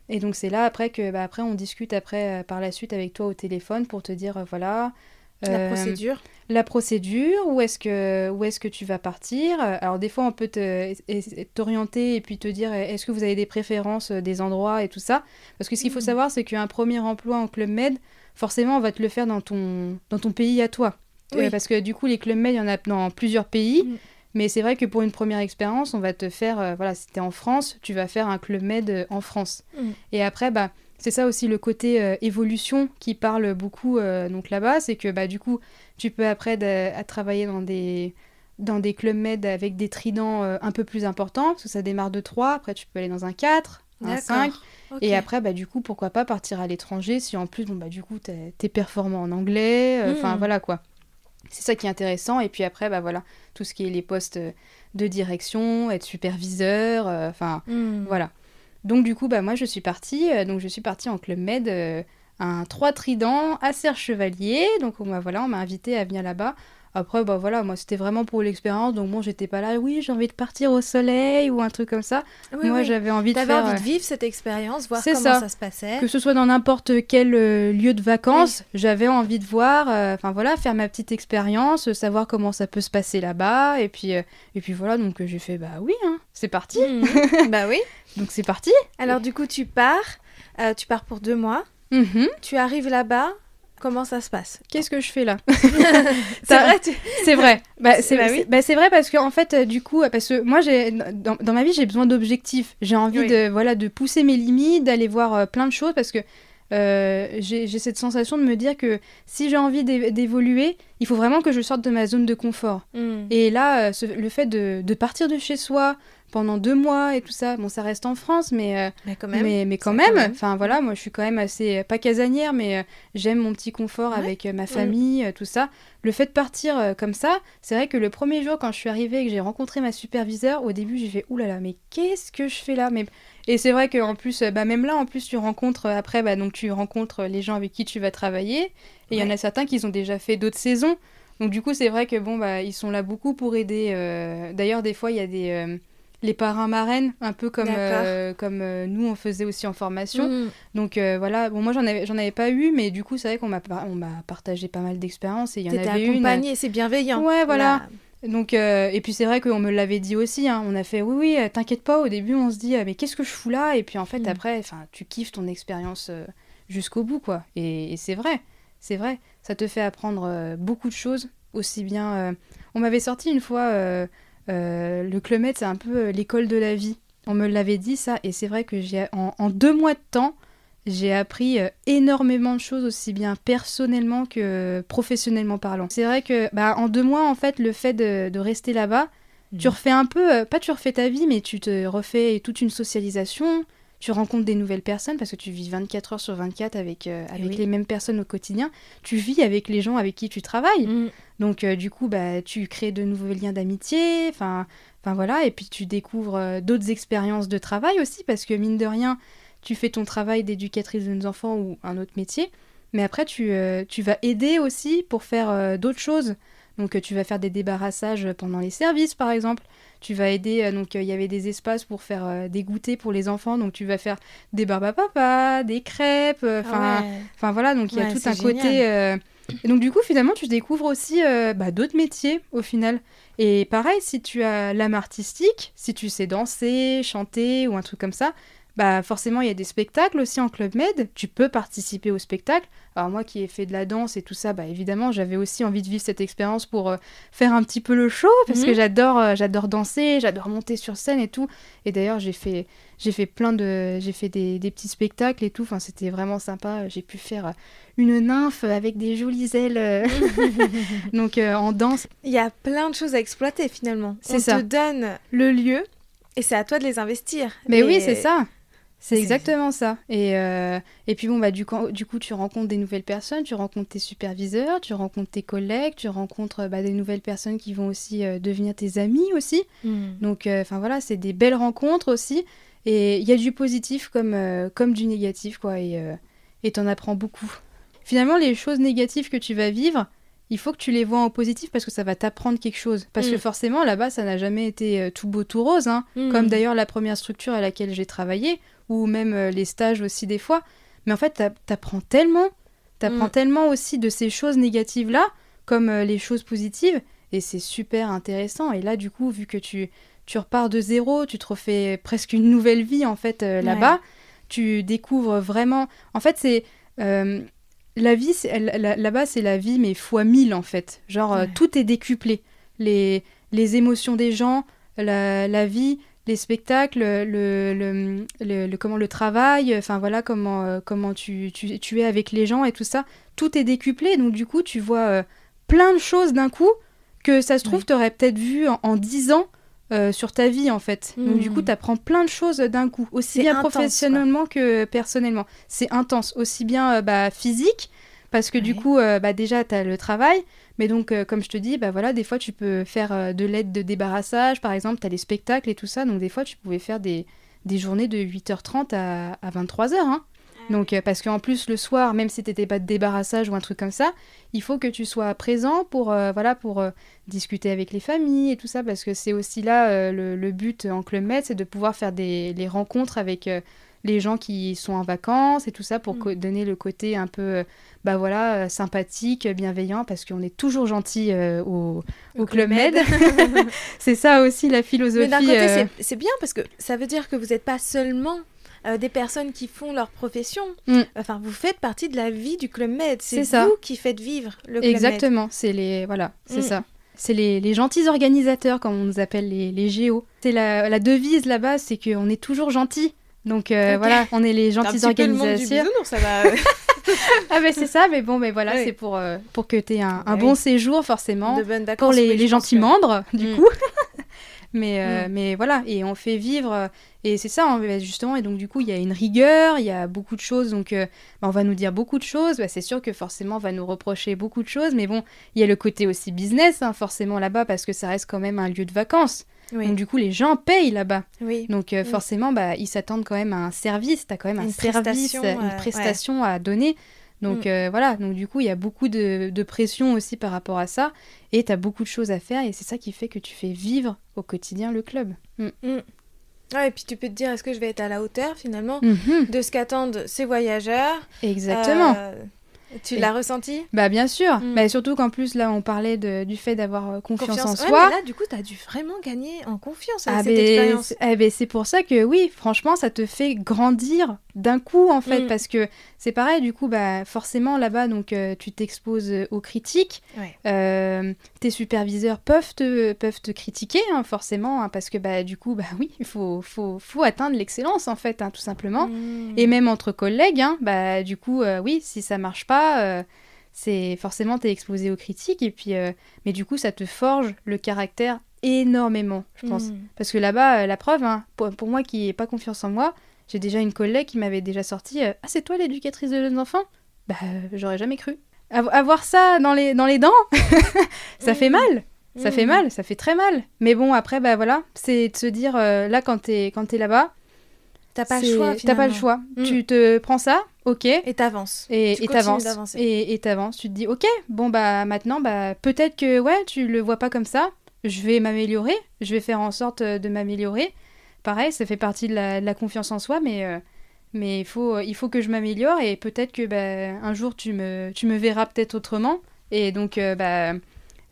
Et donc c'est là après que bah, après on discute après par la suite avec toi au téléphone pour te dire voilà la euh, procédure La procédure, où est-ce que, où est que tu vas partir? Alors des fois on peut t'orienter et puis te dire est-ce que vous avez des préférences euh, des endroits et tout ça? Parce que ce qu'il faut mm. savoir c'est qu'un premier emploi en Club Med, forcément on va te le faire dans ton, dans ton pays à toi. Euh, parce que du coup les Club Med, il y en a dans plusieurs pays. Mm. Mais c'est vrai que pour une première expérience, on va te faire, voilà, si tu es en France, tu vas faire un Club Med en France. Mm. Et après, bah, c'est ça aussi le côté euh, évolution qui parle beaucoup euh, donc là-bas, c'est que bah, du coup, tu peux après à travailler dans des, dans des clubs med avec des tridents euh, un peu plus importants, parce que ça démarre de 3, après tu peux aller dans un 4, un 5, et après, bah, du coup, pourquoi pas partir à l'étranger si en plus, bon, bah, du coup, t'es es performant en anglais, enfin hmm. voilà quoi. C'est ça qui est intéressant, et puis après, bah voilà, tout ce qui est les postes de direction, être superviseur, enfin hmm. voilà. Donc du coup, bah, moi je suis partie, euh, donc je suis partie en Club Med, euh, un 3 tridents à Chevalier, donc on voilà, on m'a invité à venir là-bas. Après, bah voilà, moi c'était vraiment pour l'expérience, donc bon, j'étais pas là, oui, j'ai envie de partir au soleil ou un truc comme ça. moi j'avais envie de faire. envie de vivre cette expérience, voir comment ça. se passait. Que ce soit dans n'importe quel euh, lieu de vacances, j'avais envie de voir, enfin voilà, faire ma petite expérience, savoir comment ça peut se passer là-bas, et puis, et puis voilà, donc j'ai fait, bah oui, hein, c'est parti. Mhm. [LAUGHS] bah oui. Donc c'est parti. Alors du coup, tu pars, euh, tu pars pour deux mois. Mhm. Tu arrives là-bas. Comment ça se passe Qu'est-ce que je fais là? [LAUGHS] [LAUGHS] C'est vrai. C'est vrai. Bah, [LAUGHS] c'est bah oui. bah, vrai parce que en fait, euh, du coup, parce que moi, j'ai dans, ma vie, j'ai besoin d'objectifs. J'ai envie de voilà de pousser mes limites, d'aller voir euh, plein de choses parce que j'ai cette sensation de me dire que si j'ai envie d'évoluer, il faut vraiment que je sorte de ma zone de confort. Mm. Et là, euh, ce- le fait de, de partir de chez soi pendant deux mois et tout ça, bon, ça reste en France, mais, euh, Mais quand même. mais, mais quand même, quand même. enfin voilà, moi je suis quand même assez, euh, pas casanière, mais euh, j'aime mon petit confort Ouais. avec euh, ma famille, euh, tout ça. Le fait de partir euh, comme ça, c'est vrai que le premier jour quand je suis arrivée et que j'ai rencontré ma superviseure, au début j'ai fait oulala, mais qu'est-ce que je fais là? Mais... Et c'est vrai qu'en plus, euh, bah, même là, en plus tu rencontres, euh, après, bah, donc tu rencontres les gens avec qui tu vas travailler, et il y en a certains qui ont déjà fait d'autres saisons. Donc du coup, c'est vrai que bon, bah, ils sont là beaucoup pour aider. euh, D'ailleurs, des fois, il y a des... euh, les parrains marraines, un peu comme, euh, nous on faisait aussi en formation. Mm. Donc voilà, bon moi j'en avais, j'en avais pas eu, mais du coup c'est vrai qu'on m'a, par- on m'a partagé pas mal d'expériences et il y en avait une. c'est bienveillant. Ouais, voilà. Là, Donc euh, et puis c'est vrai qu'on me l'avait dit aussi, hein, on a fait oui oui, euh, t'inquiète pas. Au début on se dit ah, mais qu'est-ce que je fous là? Et puis en fait Mm. après, tu kiffes ton expérience euh, jusqu'au bout quoi. Et, et c'est vrai, c'est vrai, ça te fait apprendre euh, beaucoup de choses, aussi bien. euh, On m'avait sorti une fois euh, euh, le Club Med, c'est un peu euh, l'école de la vie. On me l'avait dit ça, et c'est vrai que j'ai en, en deux mois de temps, j'ai appris euh, énormément de choses aussi bien personnellement que professionnellement parlant. C'est vrai que bah, en deux mois, en fait, le fait de, de rester là-bas, tu Mhm. refais un peu, euh, pas tu refais ta vie, mais tu te refais toute une socialisation. Tu rencontres des nouvelles personnes parce que tu vis 24 heures sur 24 avec, euh, avec oui. les mêmes personnes au quotidien. Tu vis avec les gens avec qui tu travailles. Mm. Donc euh, du coup, bah, tu crées de nouveaux liens d'amitié, enfin, enfin voilà, et puis tu découvres euh, d'autres expériences de travail aussi, parce que mine de rien, tu fais ton travail d'éducatrice de jeunes enfants ou un autre métier, mais après tu, euh, tu vas aider aussi pour faire euh, d'autres choses. Donc euh, tu vas faire des débarrassages pendant les services par exemple. Tu vas aider, donc il y avait des espaces pour faire des goûters pour les enfants, donc tu vas faire des barbes à papa, des crêpes, enfin Ah ouais. Voilà, donc il y a tout un génial. côté. Et donc du coup, finalement, tu découvres aussi euh, bah, d'autres métiers au final. Et pareil, si tu as l'âme artistique, si tu sais danser, chanter ou un truc comme ça, bah forcément il y a des spectacles aussi en club med. Tu peux participer au spectacle. Alors moi qui ai fait de la danse et tout ça, bah évidemment j'avais aussi envie de vivre cette expérience pour euh, faire un petit peu le show parce Mhm. que j'adore, euh, j'adore danser, j'adore monter sur scène et tout. Et d'ailleurs j'ai fait, j'ai fait plein de, j'ai fait des, des petits spectacles et tout. Enfin c'était vraiment sympa. J'ai pu faire euh, une nymphe avec des jolies ailes, [LAUGHS] donc euh, en danse. Il y a plein de choses à exploiter finalement. C'est On ça. te donne le lieu et c'est à toi de les investir. Mais oui, c'est ça. C'est exactement ça. Et, euh, et puis bon, bah, du, coup, du coup, tu rencontres des nouvelles personnes, tu rencontres tes superviseurs, tu rencontres tes collègues, tu rencontres bah, des nouvelles personnes qui vont aussi euh, devenir tes amis aussi. Mm. Donc, enfin voilà, c'est des belles rencontres aussi. Et il y a du positif comme, euh, comme du négatif, quoi. Et euh, et t'en apprends beaucoup. Finalement, les choses négatives que tu vas vivre, il faut que tu les vois en positif parce que ça va t'apprendre quelque chose. Parce que Mm. forcément, là-bas, ça n'a jamais été euh, tout beau, tout rose. Hein Mm. comme d'ailleurs la première structure à laquelle j'ai travaillé, ou même euh, les stages aussi des fois. Mais en fait, t'a- t'apprends tellement, t'apprends Mm. tellement aussi de ces choses négatives-là, comme euh, les choses positives, et c'est super intéressant. Et là, du coup, vu que tu, tu repars de zéro, tu te refais presque une nouvelle vie, en fait, euh, là-bas, tu découvres vraiment... En fait, c'est... euh, la vie, là-bas, c'est la vie, mais fois mille, en fait. Genre, euh, tout est décuplé. Les, les émotions des gens, la, la vie, les spectacles, le, le, le- le- comment le travail, enfin voilà comment, euh, comment tu, tu, tu es avec les gens et tout ça, tout est décuplé. Donc du coup, tu vois euh, plein de choses d'un coup que ça se trouve, Oui. tu aurais peut-être vu en, en 10 ans euh, sur ta vie en fait. Donc du coup, Mm. tu apprends plein de choses d'un coup, aussi bien intense, professionnellement que personnellement. C'est intense, aussi bien bah, physique, parce que du coup, bah, déjà, tu as le travail, mais donc, euh, comme je te dis, bah voilà, des fois, tu peux faire euh, de l'aide de débarrassage, par exemple, tu as les spectacles et tout ça, donc des fois, tu pouvais faire des, des journées de 8h30 à, à 23h. Hein. Donc, euh, parce qu'en plus, le soir, même si t'étais pas de débarrassage ou un truc comme ça, il faut que tu sois présent pour, euh, voilà, pour euh, discuter avec les familles et tout ça, parce que c'est aussi là le, le but en Club Med, c'est de pouvoir faire des les rencontres avec les gens qui sont en vacances et tout ça pour Mm. donner le côté un peu, euh, bah voilà, euh, sympathique, bienveillant, parce qu'on est toujours gentil euh, au, au Club Med. [LAUGHS] c'est ça aussi la philosophie. Mais d'un côté, euh, c'est- bien parce que ça veut dire que vous n'êtes pas seulement euh, des personnes qui font leur profession. Mm. Enfin, vous faites partie de la vie du Club Med. C'est ça. vous qui faites vivre le Club Med. Exactement, c'est les voilà, c'est Mm. ça. C'est les, les gentils organisateurs, comme on nous appelle les, les géos. C'est la, la devise là-bas, c'est qu'on est toujours gentils. Donc euh, voilà, on est les gentils organisateurs. ça va. [LAUGHS] ah ben c'est ça, mais bon, mais voilà, c'est pour, euh, pour que tu aies un, bon séjour forcément. pour les, les gentils membres, du mm. coup. [LAUGHS] mais, euh, mm. mais voilà, et on fait vivre, et c'est ça justement, et donc du coup il y a une rigueur, il y a beaucoup de choses, donc euh, bah, on va nous dire beaucoup de choses, bah, c'est sûr que forcément on va nous reprocher beaucoup de choses, mais bon, il y a le côté aussi business, hein, forcément là-bas, parce que ça reste quand même un lieu de vacances. Donc du coup, les gens payent là-bas. Oui. Donc euh, forcément, bah, ils s'attendent quand même à un service. Tu as quand même un service, une euh, prestation à donner. Donc mm. euh, voilà, donc du coup, il y a beaucoup de, pression aussi par rapport à ça. Et tu as beaucoup de choses à faire. Et c'est ça qui fait que tu fais vivre au quotidien le club. Mm. Mm. et puis tu peux te dire, est-ce que je vais être à la hauteur finalement mhm. de ce qu'attendent ces voyageurs? Exactement. Tu l'as ressenti? Bah bien sûr, mm. mais surtout qu'en plus là on parlait de, du fait d'avoir euh, confiance, en soi. là du coup tu as dû vraiment gagner en confiance à ah, cette expérience. Eh ben, c'est pour ça que oui, franchement ça te fait grandir d'un coup en fait mm. parce que c'est pareil du coup bah forcément là-bas donc euh, tu t'exposes euh, aux critiques euh, tes superviseurs peuvent te peuvent te critiquer hein, forcément hein, parce que bah du coup bah oui il faut, faut, faut atteindre l'excellence en fait hein, tout simplement mm. et même entre collègues bah du coup oui si ça marche pas c'est forcément t'es exposé aux critiques et puis mais du coup ça te forge le caractère énormément je pense mm. parce que là-bas la preuve pour, pour, moi qui n'ai pas confiance en moi j'ai déjà une collègue qui m'avait déjà sorti euh, Ah, c'est toi l'éducatrice de jeunes enfants? Bah, j'aurais jamais cru. avoir ça dans les, dans les dents, [LAUGHS] ça fait mal. Ça fait mal, ça fait très mal. Mais bon, après, bah voilà, c'est de se dire, euh, là, quand t'es quand es, là-bas, T'as pas le choix. T'as pas le choix. Mm. Tu te prends ça, ok. Et t'avances. Et t'avances. Et t'avances. Tu te dis, ok, bon bah maintenant, bah peut-être que ouais, tu le vois pas comme ça. Je vais m'améliorer. Je vais faire en sorte euh, de m'améliorer pareil, ça fait partie de la, confiance en soi, mais, euh, mais il, faut, il faut que je m'améliore et peut-être que bah, un jour tu me, tu me verras peut-être autrement. Et donc, euh, bah,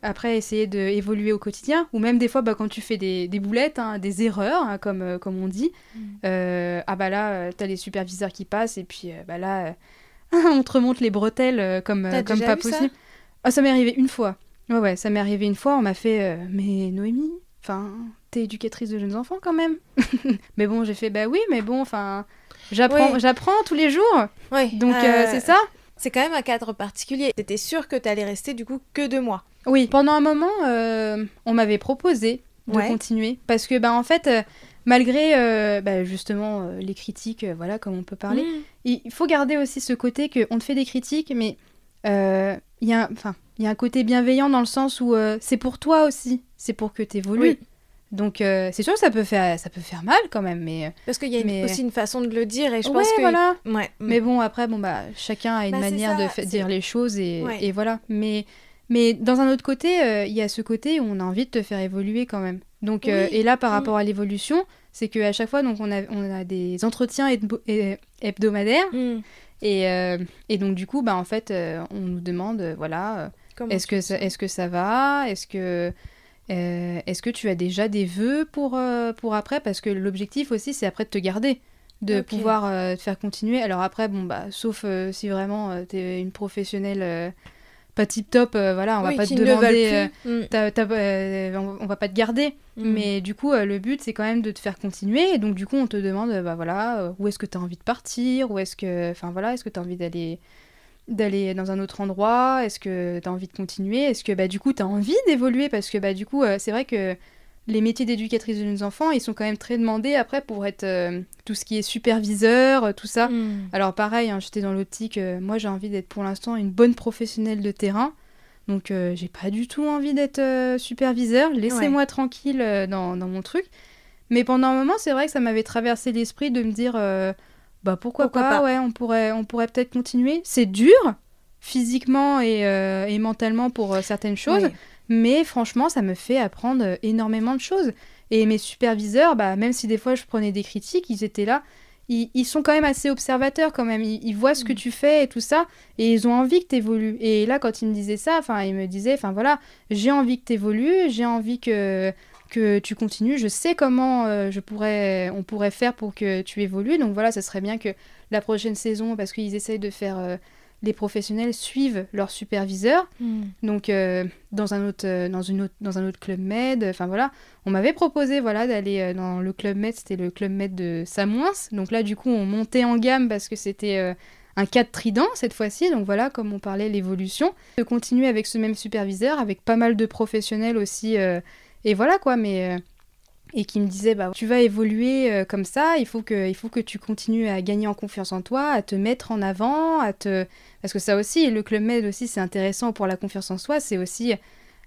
après, essayer d'évoluer au quotidien, ou même des fois, bah, quand tu fais des, des boulettes, hein, des erreurs, hein, comme, euh, comme on dit, mm. ah bah là, t'as les superviseurs qui passent, et puis bah là, [LAUGHS] on te remonte les bretelles comme, comme pas possible. Ça ah, ça m'est arrivé une fois. Ouais, ouais, ça m'est arrivé une fois, on m'a fait, mais Noémie, enfin, t'es éducatrice de jeunes enfants quand même. [LAUGHS] mais bon, j'ai fait bah oui, mais bon, enfin, j'apprends, j'apprends tous les jours. Oui. Donc euh, euh, c'est ça? C'est quand même un cadre particulier. T'étais sûre que t'allais rester du coup que deux mois. Oui. Pendant un moment, euh, on m'avait proposé de continuer parce que bah en fait. malgré bah, justement les critiques, voilà, comme on peut parler, mm. il faut garder aussi ce côté qu'on te fait des critiques, mais il y, a, y a un côté bienveillant dans le sens où c'est pour toi aussi, c'est pour que tu évolues. Donc euh, c'est sûr que ça peut faire ça peut faire mal quand même mais euh, parce qu'il y a aussi une façon de le dire et je pense que voilà. Ouais. Mais bon après bon bah chacun a une bah, manière de dire les choses et, et, voilà mais mais dans un autre côté euh, il y a ce côté où on a envie de te faire évoluer quand même. Donc et là par mm. rapport à l'évolution, c'est que à chaque fois donc on a on a des entretiens hebdomadaires mm. et, et donc du coup bah en fait on nous demande voilà est-ce que est-ce que ça va? Est-ce que est-ce que tu as déjà des vœux pour, euh, pour après? Parce que l'objectif aussi, c'est après de te garder, de pouvoir euh, te faire continuer. Alors après, bon, bah, sauf si vraiment tu es une professionnelle pas tip top, voilà, on va pas te demander, mm. on, va pas te garder. Mm. Mais du coup, le but, c'est quand même de te faire continuer. Et donc, du coup, on te demande, bah voilà, où est-ce que tu as envie de partir? Où est-ce que, enfin voilà, est-ce que tu as envie d'aller d'aller dans un autre endroit? Est-ce que tu as envie de continuer? Est-ce que bah, du coup tu as envie d'évoluer? Parce que bah, du coup, euh, c'est vrai que les métiers d'éducatrice de jeunes enfants, ils sont quand même très demandés après pour être euh, tout ce qui est superviseur, euh, tout ça. Hmm. Alors pareil, hein, j'étais dans l'optique, moi j'ai envie d'être pour l'instant une bonne professionnelle de terrain. Donc j'ai pas du tout envie d'être superviseur. Laissez-moi tranquille dans, dans, mon truc. Mais pendant un moment, c'est vrai que ça m'avait traversé l'esprit de me dire bah pourquoi, pas, ouais, on pourrait, on pourrait peut-être continuer. C'est dur, physiquement et, euh, et mentalement pour euh, certaines choses, mais franchement, ça me fait apprendre euh, énormément de choses. Et mes superviseurs, bah, même si des fois je prenais des critiques, ils étaient là. Ils, ils sont quand même assez observateurs quand même. Ils, voient ce que mm. tu fais et tout ça, et ils ont envie que tu évolues. Et là, quand ils me disaient ça, enfin, ils me disaient, enfin voilà, j'ai envie que tu évolues, j'ai envie que que tu continues. Je sais comment euh, je pourrais, on pourrait faire pour que tu évolues. Donc voilà, ça serait bien que la prochaine saison, parce qu'ils essayent de faire euh, les professionnels suivent leur superviseur. Hmm. Donc euh, dans un autre, dans une autre, dans un autre club med. Enfin voilà, on m'avait proposé voilà d'aller dans le club med. C'était le club med de Samoins. Donc là du coup on montait en gamme parce que c'était un 4 trident cette fois-ci, donc voilà, comme on parlait, l'évolution. De continuer avec ce même superviseur, avec pas mal de professionnels aussi, et voilà quoi, mais et qui me disait bah tu vas évoluer euh, comme ça, il faut que il faut que tu continues à gagner en confiance en toi, à te mettre en avant, à te parce que ça aussi le club med aussi c'est intéressant pour la confiance en soi, c'est aussi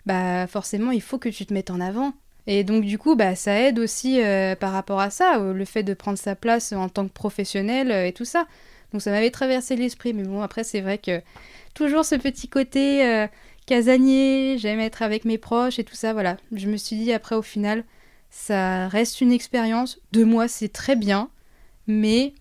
bah forcément il faut que tu te mettes en avant. Et donc du coup bah ça aide aussi euh, par rapport à ça, le fait de prendre sa place en tant que professionnel euh, et tout ça. Donc ça m'avait traversé l'esprit mais bon après c'est vrai que toujours ce petit côté casanier, j'aime être avec mes proches et tout ça voilà. Je me suis dit après au final ça reste une expérience. Deux mois, c'est très bien. Mais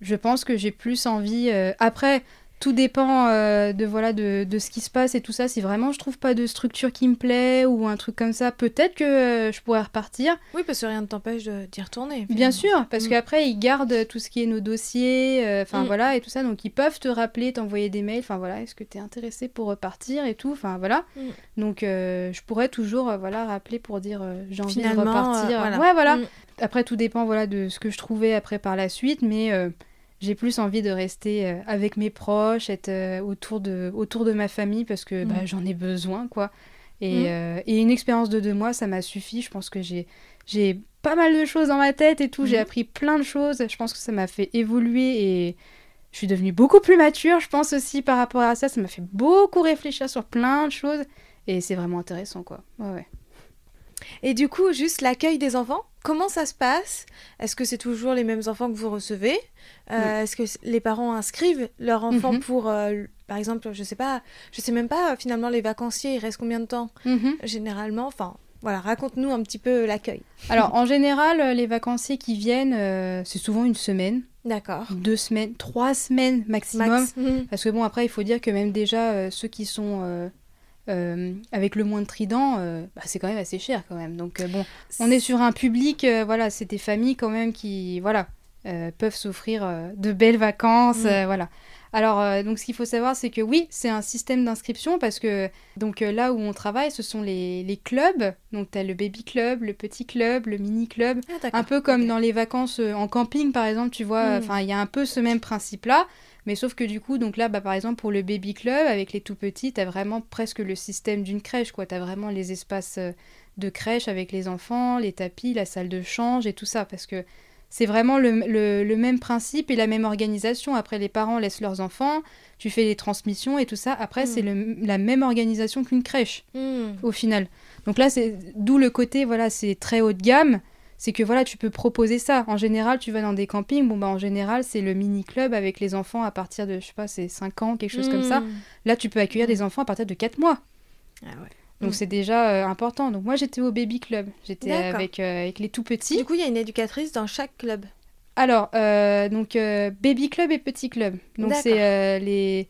je pense que j'ai plus envie. Euh, après, tout dépend euh, de voilà de, de, ce qui se passe et tout ça. Si vraiment je trouve pas de structure qui me plaît ou un truc comme ça, peut-être que euh, je pourrais repartir. Oui, parce que rien ne t'empêche d'y retourner. Bien sûr, parce mm. qu'après ils gardent tout ce qui est nos dossiers, euh, enfin mm. voilà et tout ça, donc ils peuvent te rappeler, t'envoyer des mails. Enfin voilà, est-ce que tu es intéressé pour repartir et tout. Enfin voilà. Mm. Donc je pourrais toujours voilà rappeler pour dire j'ai envie de repartir. Ouais voilà. Après tout dépend voilà de ce que je trouvais après par la suite, mais j'ai plus envie de rester euh, avec mes proches, être euh, autour, de, autour de ma famille parce que bah, mm. j'en ai besoin, quoi. Et, mm. euh, et, une expérience de deux mois, ça m'a suffi. Je pense que j'ai, j'ai pas mal de choses dans ma tête et tout. J'ai mm. appris plein de choses. Je pense que ça m'a fait évoluer et je suis devenue beaucoup plus mature, je pense aussi, par rapport à ça. Ça m'a fait beaucoup réfléchir sur plein de choses. Et c'est vraiment intéressant, quoi. Ouais, ouais. Et du coup, juste l'accueil des enfants, comment ça se passe? Est-ce que c'est toujours les mêmes enfants que vous recevez? Euh, Est-ce que les parents inscrivent leurs enfants mhm. pour, euh, par exemple, je sais pas, je sais même pas, finalement, les vacanciers, ils restent combien de temps? Mhm. Généralement, enfin, voilà, raconte-nous un petit peu l'accueil. Alors, en général, les vacanciers qui viennent, euh, c'est souvent une semaine. D'accord. Deux semaines, trois semaines maximum. Mhm. Parce que bon, après, il faut dire que même déjà, ceux qui sont euh, avec le moins de trident, euh, bah, c'est quand même assez cher quand même. Donc euh, bon, on est sur un public, voilà, c'est des familles quand même qui, voilà, peuvent s'offrir de belles vacances, mm. voilà. Alors, donc ce qu'il faut savoir, c'est que oui, c'est un système d'inscription parce que donc là où on travaille, ce sont les, les clubs. Donc, tu as le baby club, le petit club, le mini club. Ah, un peu comme dans les vacances en camping, par exemple, tu vois, mm. enfin, il y a un peu ce même principe-là. Mais sauf que du coup, donc là, bah, par exemple, pour le baby club, avec les tout petits, t'as vraiment presque le système d'une crèche, quoi. T'as vraiment les espaces euh, de crèche avec les enfants, les tapis, la salle de change et tout ça, parce que c'est vraiment le, le, même principe et la même organisation. Après, les parents laissent leurs enfants, tu fais les transmissions et tout ça. Après, c'est hmm. la même organisation qu'une crèche, hmm. au final. Donc là, c'est d'où le côté, voilà, c'est très haut de gamme c'est que voilà, tu peux proposer ça. En général, tu vas dans des campings, bon bah en général, c'est le mini club avec les enfants à partir de je sais pas, c'est 5 ans, quelque chose comme ça. Hmm. Là, tu peux accueillir des enfants à partir de 4 mois. Ah ouais. Donc hmm. c'est déjà euh, important. Donc moi, j'étais au baby club. J'étais avec euh, avec les tout petits. Du coup, il y a une éducatrice dans chaque club. Alors, euh, donc baby club et petit club. Donc c'est les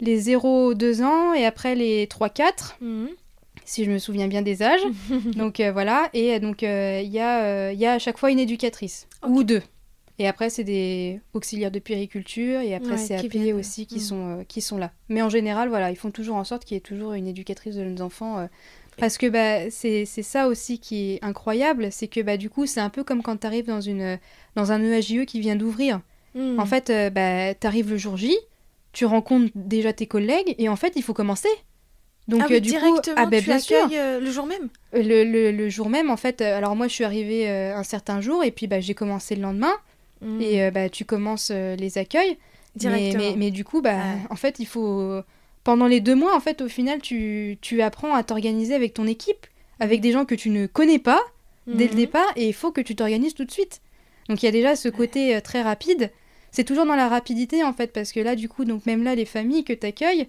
les 0-2 ans et après les 3-4 si je me souviens bien des âges. [LAUGHS] donc euh, voilà, et euh, donc euh, il y, a, y a à chaque fois une éducatrice, ou deux. Et après, c'est des auxiliaires de périculture, et après, c'est appelé aussi qui, mm. sont, qui sont là. Mais en général, voilà, ils font toujours en sorte qu'il y ait toujours une éducatrice de jeunes enfants. parce que bah, c'est ça aussi qui est incroyable, c'est que bah, du coup, c'est un peu comme quand tu arrives dans, une, dans un EAJE qui vient d'ouvrir. Mm. En fait, bah, tu arrives le jour J, tu rencontres déjà tes collègues, et en fait, il faut commencer. Donc ah euh, du coup, ah ben, bien sûr, euh, le jour même. Euh, le, le, jour même, en fait. alors moi, je suis arrivée un certain jour et puis bah, j'ai commencé le lendemain. Hmm. Et bah, tu commences les accueils. Directement. Mais, mais, du coup, bah, en fait, il faut pendant les deux mois, en fait, au final, tu, tu apprends à t'organiser avec ton équipe, avec des gens que tu ne connais pas dès le hmm. départ, et il faut que tu t'organises tout de suite. Donc il y a déjà ce côté très rapide. C'est toujours dans la rapidité, en fait, parce que là, du coup, donc même là, les familles que tu accueilles,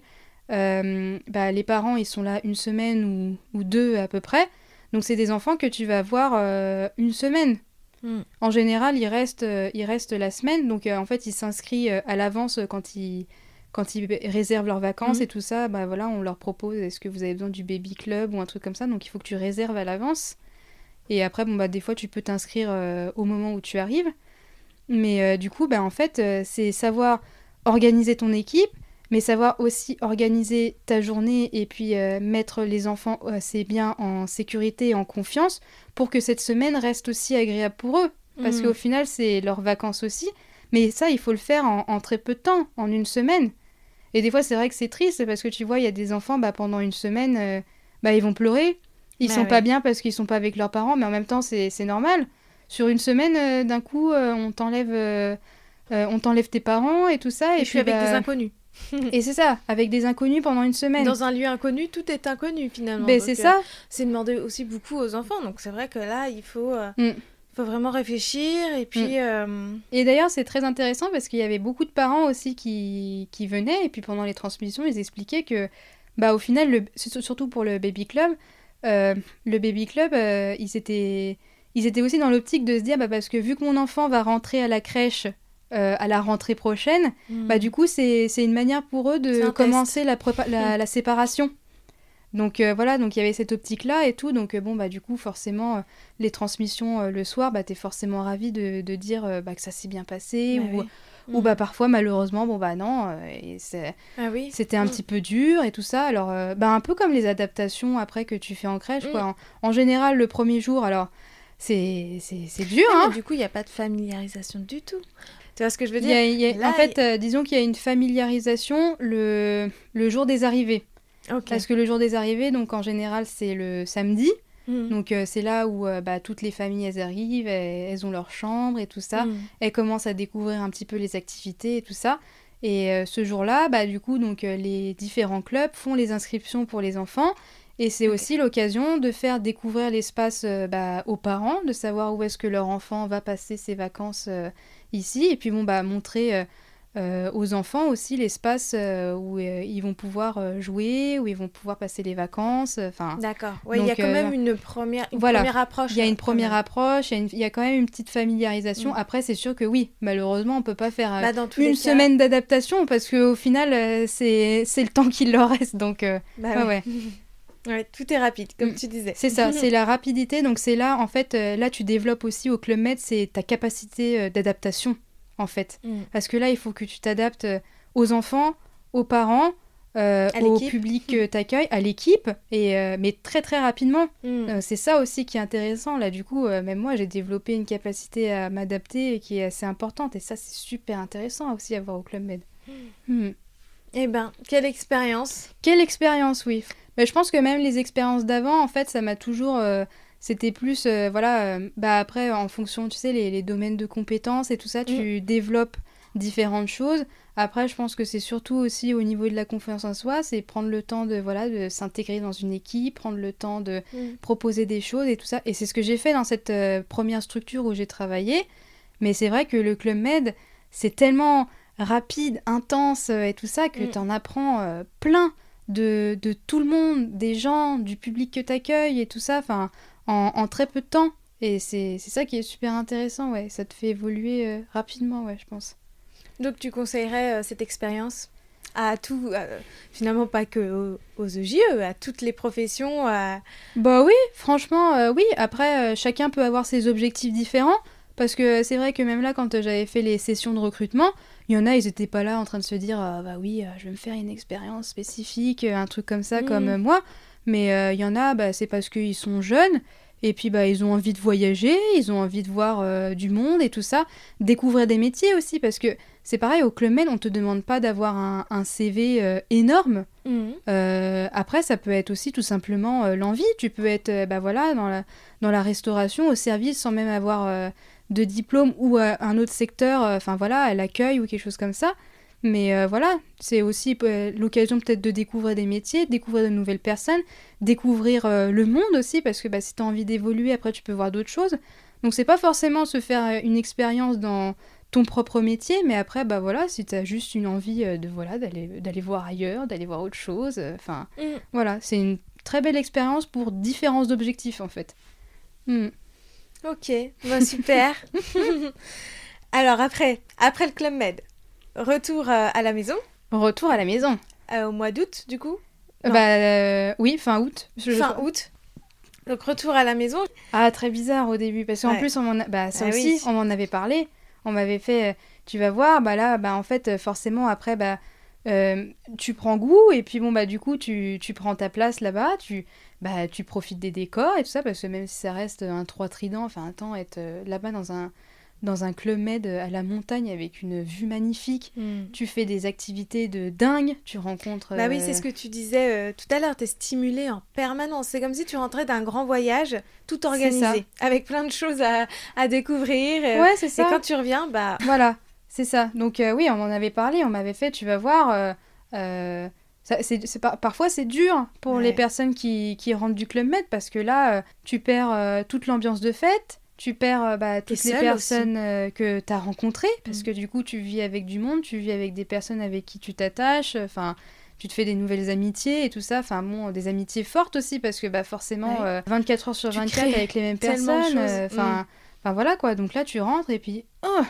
euh, bah, les parents, ils sont là une semaine ou, deux à peu près. Donc, c'est des enfants que tu vas voir euh, une semaine. Hmm. En général, ils restent, euh, ils restent la semaine. Donc, en fait, ils s'inscrivent à l'avance quand ils, quand ils réservent leurs vacances hmm. et tout ça. Bah, voilà, on leur propose est-ce que vous avez besoin du baby club ou un truc comme ça? Donc, il faut que tu réserves à l'avance. Et après, bon, bah, des fois, tu peux t'inscrire au moment où tu arrives. Mais du coup, bah, en fait, c'est savoir organiser ton équipe mais savoir aussi organiser ta journée et puis euh, mettre les enfants assez bien en sécurité et en confiance pour que cette semaine reste aussi agréable pour eux. Parce mmh. qu'au final, c'est leurs vacances aussi. Mais ça, il faut le faire en, très peu de temps, en une semaine. Et des fois, c'est vrai que c'est triste parce que tu vois, il y a des enfants, bah, pendant une semaine, euh, bah, ils vont pleurer. Ils bah sont pas bien parce qu'ils sont pas avec leurs parents, mais en même temps, c'est normal. Sur une semaine, euh, d'un coup, euh, on t'enlève on t'enlève tes parents et tout ça. Et, puis, avec des inconnus. [LAUGHS] et c'est ça, avec des inconnus pendant une semaine. Dans un lieu inconnu, tout est inconnu finalement. Ben, c'est ça. c'est demander aussi beaucoup aux enfants. Donc c'est vrai que là, il faut. Mm faut vraiment réfléchir et puis... Mm. Euh, et d'ailleurs, c'est très intéressant parce qu'il y avait beaucoup de parents aussi qui, qui venaient et puis pendant les transmissions, ils expliquaient que, bah, au final, le... surtout pour le baby club, euh, le baby club, euh, ils, étaient... ils étaient aussi dans l'optique de se dire, bah, parce que vu que mon enfant va rentrer à la crèche à la rentrée prochaine, mm. bah, du coup, c'est une manière pour eux de commencer la, la, la séparation. Donc euh, voilà, donc il y avait cette optique-là et tout. Donc euh, bon, bah du coup, forcément, euh, les transmissions le soir, bah t'es forcément ravi de, de dire bah, que ça s'est bien passé. Bah ou, ou, bah mm. parfois, malheureusement, bon bah non, et ah oui. c'était un petit peu dur et tout ça. Alors, bah un peu comme les adaptations après que tu fais en crèche, quoi. En, général, le premier jour, alors c'est dur, hein. du coup, il n'y a pas de familiarisation du tout. Tu vois ce que je veux dire En fait, disons qu'il y a une familiarisation le, le jour des arrivées. Parce que le jour des arrivées, donc en général, c'est le samedi. Hmm. Donc euh, c'est là où euh, bah, toutes les familles elles arrivent, elles, ont leur chambre et tout ça. Hmm. Elles commencent à découvrir un petit peu les activités et tout ça. Et euh, ce jour-là, bah, du coup, donc les différents clubs font les inscriptions pour les enfants. Et c'est aussi l'occasion de faire découvrir l'espace bah, aux parents, de savoir où est-ce que leur enfant va passer ses vacances ici. Et puis bon, bah, montrer euh, aux enfants aussi l'espace euh, où euh, ils vont pouvoir jouer, où ils vont pouvoir passer les vacances. Enfin. D'accord. il y a quand même une première, première approche. Il y a une première approche. Il y, a quand même une petite familiarisation. Mm. Après, c'est sûr que oui, malheureusement, on peut pas faire bah, une semaine d'adaptation parce qu'au final, c'est le temps qu'il leur reste. Donc, bah, ouais. Ouais, [LAUGHS] tout est rapide, comme mm. tu disais. C'est ça, [LAUGHS] c'est la rapidité. Donc c'est là, en fait, là tu développes aussi au Club Med, c'est ta capacité d'adaptation en fait. Mm. Parce que là, il faut que tu t'adaptes euh, aux enfants, aux parents, euh, au public que tu accueilles, à l'équipe, et euh, mais très très rapidement. Mm. c'est ça aussi qui est intéressant. Là, du coup, même moi, j'ai développé une capacité à m'adapter qui est assez importante, et ça, c'est super intéressant aussi à voir au Club Med. Mm. Eh ben, quelle expérience Quelle expérience, oui. Mais je pense que même les expériences d'avant, en fait, ça m'a toujours c'était plus, euh, voilà, euh, bah après, en fonction, tu sais, les, les, domaines de compétences et tout ça, tu mm. développes différentes choses. Après, je pense que c'est surtout aussi au niveau de la confiance en soi, c'est prendre le temps de, voilà, de s'intégrer dans une équipe, prendre le temps de mm. proposer des choses et tout ça. Et c'est ce que j'ai fait dans cette euh, première structure où j'ai travaillé. Mais c'est vrai que le Club Med, c'est tellement rapide, intense et tout ça que mm. tu en apprends plein de, de, tout le monde, des gens, du public que tu accueilles et tout ça. Enfin, en, très peu de temps. Et c'est ça qui est super intéressant, ouais. Ça te fait évoluer euh, rapidement, ouais, je pense. Donc tu conseillerais euh, cette expérience à tout, finalement pas que aux, EJE, à toutes les professions Bah oui, franchement, euh, oui. Après, chacun peut avoir ses objectifs différents. Parce que c'est vrai que même là, quand j'avais fait les sessions de recrutement, il y en a, ils n'étaient pas là en train de se dire ah, bah oui, je vais me faire une expérience spécifique, un truc comme ça, comme moi. Mais euh, il y en a, bah, c'est parce qu'ils sont jeunes. Et puis bah ils ont envie de voyager, ils ont envie de voir euh, du monde et tout ça, découvrir des métiers aussi parce que c'est pareil au Club Med, on te demande pas d'avoir un, CV euh, énorme. Mhm. après ça peut être aussi tout simplement l'envie. Tu peux être bah voilà dans la dans la restauration au service sans même avoir de diplôme ou un autre secteur. Enfin voilà à l'accueil ou quelque chose comme ça. Mais euh, voilà, c'est aussi euh, l'occasion peut-être de découvrir des métiers, découvrir de nouvelles personnes, découvrir euh, le monde aussi, parce que bah, si tu as envie d'évoluer, après tu peux voir d'autres choses. Donc c'est pas forcément se faire une expérience dans ton propre métier, mais après, bah voilà, si tu as juste une envie de voilà d'aller voir ailleurs, d'aller voir autre chose, enfin mm. voilà, c'est une très belle expérience pour différents objectifs en fait. Mm. Ok, bah, super. [LAUGHS] Alors après, après le Club Med, Retour euh, à la maison. Retour à la maison. Euh, au mois d'août, du coup? Bah euh, oui, fin août. Fin août. Donc retour à la maison. Ah, très bizarre au début, parce qu'en plus, on m'en bah, ça ah aussi, on m'en avait parlé. On m'avait fait, tu vas voir, bah là, bah en fait, forcément, après, bah, tu prends goût, et puis bon, bah du coup, tu, tu prends ta place là-bas, tu, bah, tu profites des décors et tout ça, parce que même si ça reste un trois trident, enfin un temps, être là-bas dans un dans un club med à la montagne avec une vue magnifique. Mm. Tu fais des activités de dingue, tu rencontres. Bah oui, euh, c'est ce que tu disais euh, tout à l'heure, tu es stimulé en permanence. C'est comme si tu rentrais d'un grand voyage tout organisé, avec plein de choses à, à découvrir. euh, Ouais, c'est Et ça. quand tu reviens, bah. Voilà, c'est ça. Donc euh, oui, on en avait parlé, on m'avait fait, tu vas voir, euh, euh, ça- c'est, c'est par- parfois c'est dur pour Ouais. les personnes qui, qui rentrent du Club Med parce que là, euh, tu perds euh, toute l'ambiance de fête, tu perds euh, bah, toutes les personnes euh, que tu as rencontrées parce Mm. que du coup, tu vis avec du monde, tu vis avec des personnes avec qui tu t'attaches, enfin... Tu te fais des nouvelles amitiés et tout ça, enfin bon, des amitiés fortes aussi parce que bah forcément Ouais. euh, 24 heures sur Tu 24 crées avec les mêmes personnes, euh, Mm. enfin voilà quoi. Donc là tu rentres et puis oh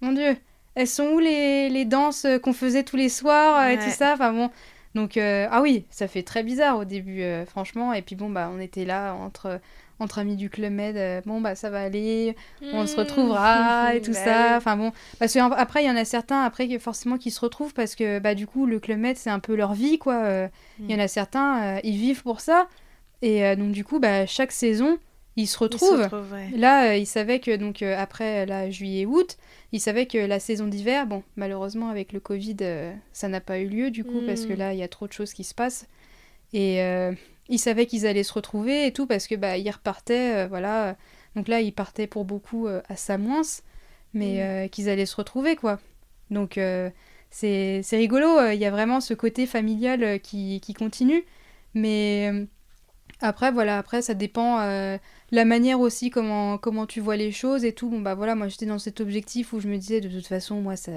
mon dieu, elles sont où les, les danses euh, qu'on faisait tous les soirs euh, et tout ça? Enfin bon. Donc, euh, ah oui, ça fait très bizarre au début, euh, franchement. Et puis bon, bah, on était là entre, entre amis du Club Med. euh, bon, bah, ça va aller, on se retrouvera et tout Bah [LAUGHS] ça. oui. Enfin bon, parce qu'après, il y en a certains, après, forcément, qui se retrouvent parce que, bah, du coup, le Club Med, c'est un peu leur vie, quoi. Il y en a certains, ils vivent pour ça. Et donc, du coup, bah, chaque saison, ils se Ils se retrouvent. ouais. Là, euh, ils savaient que donc euh, après la juillet-août, ils savaient que la saison d'hiver, bon, malheureusement avec le Covid, euh, ça n'a pas eu lieu du coup parce que Mm. là, il y a trop de choses qui se passent. Et euh, ils savaient qu'ils allaient se retrouver et tout parce que bah ils repartaient, euh, voilà. Donc là, ils partaient pour beaucoup euh, à Samoins, mais Mm. euh, qu'ils allaient se retrouver quoi. Donc euh, c'est c'est rigolo. euh, Il y a vraiment ce côté familial euh, qui, qui continue, mais euh, après voilà, après ça dépend. euh, la manière aussi comment, comment tu vois les choses et tout. Bon, bah voilà, moi j'étais dans cet objectif où je me disais de toute façon, moi ça,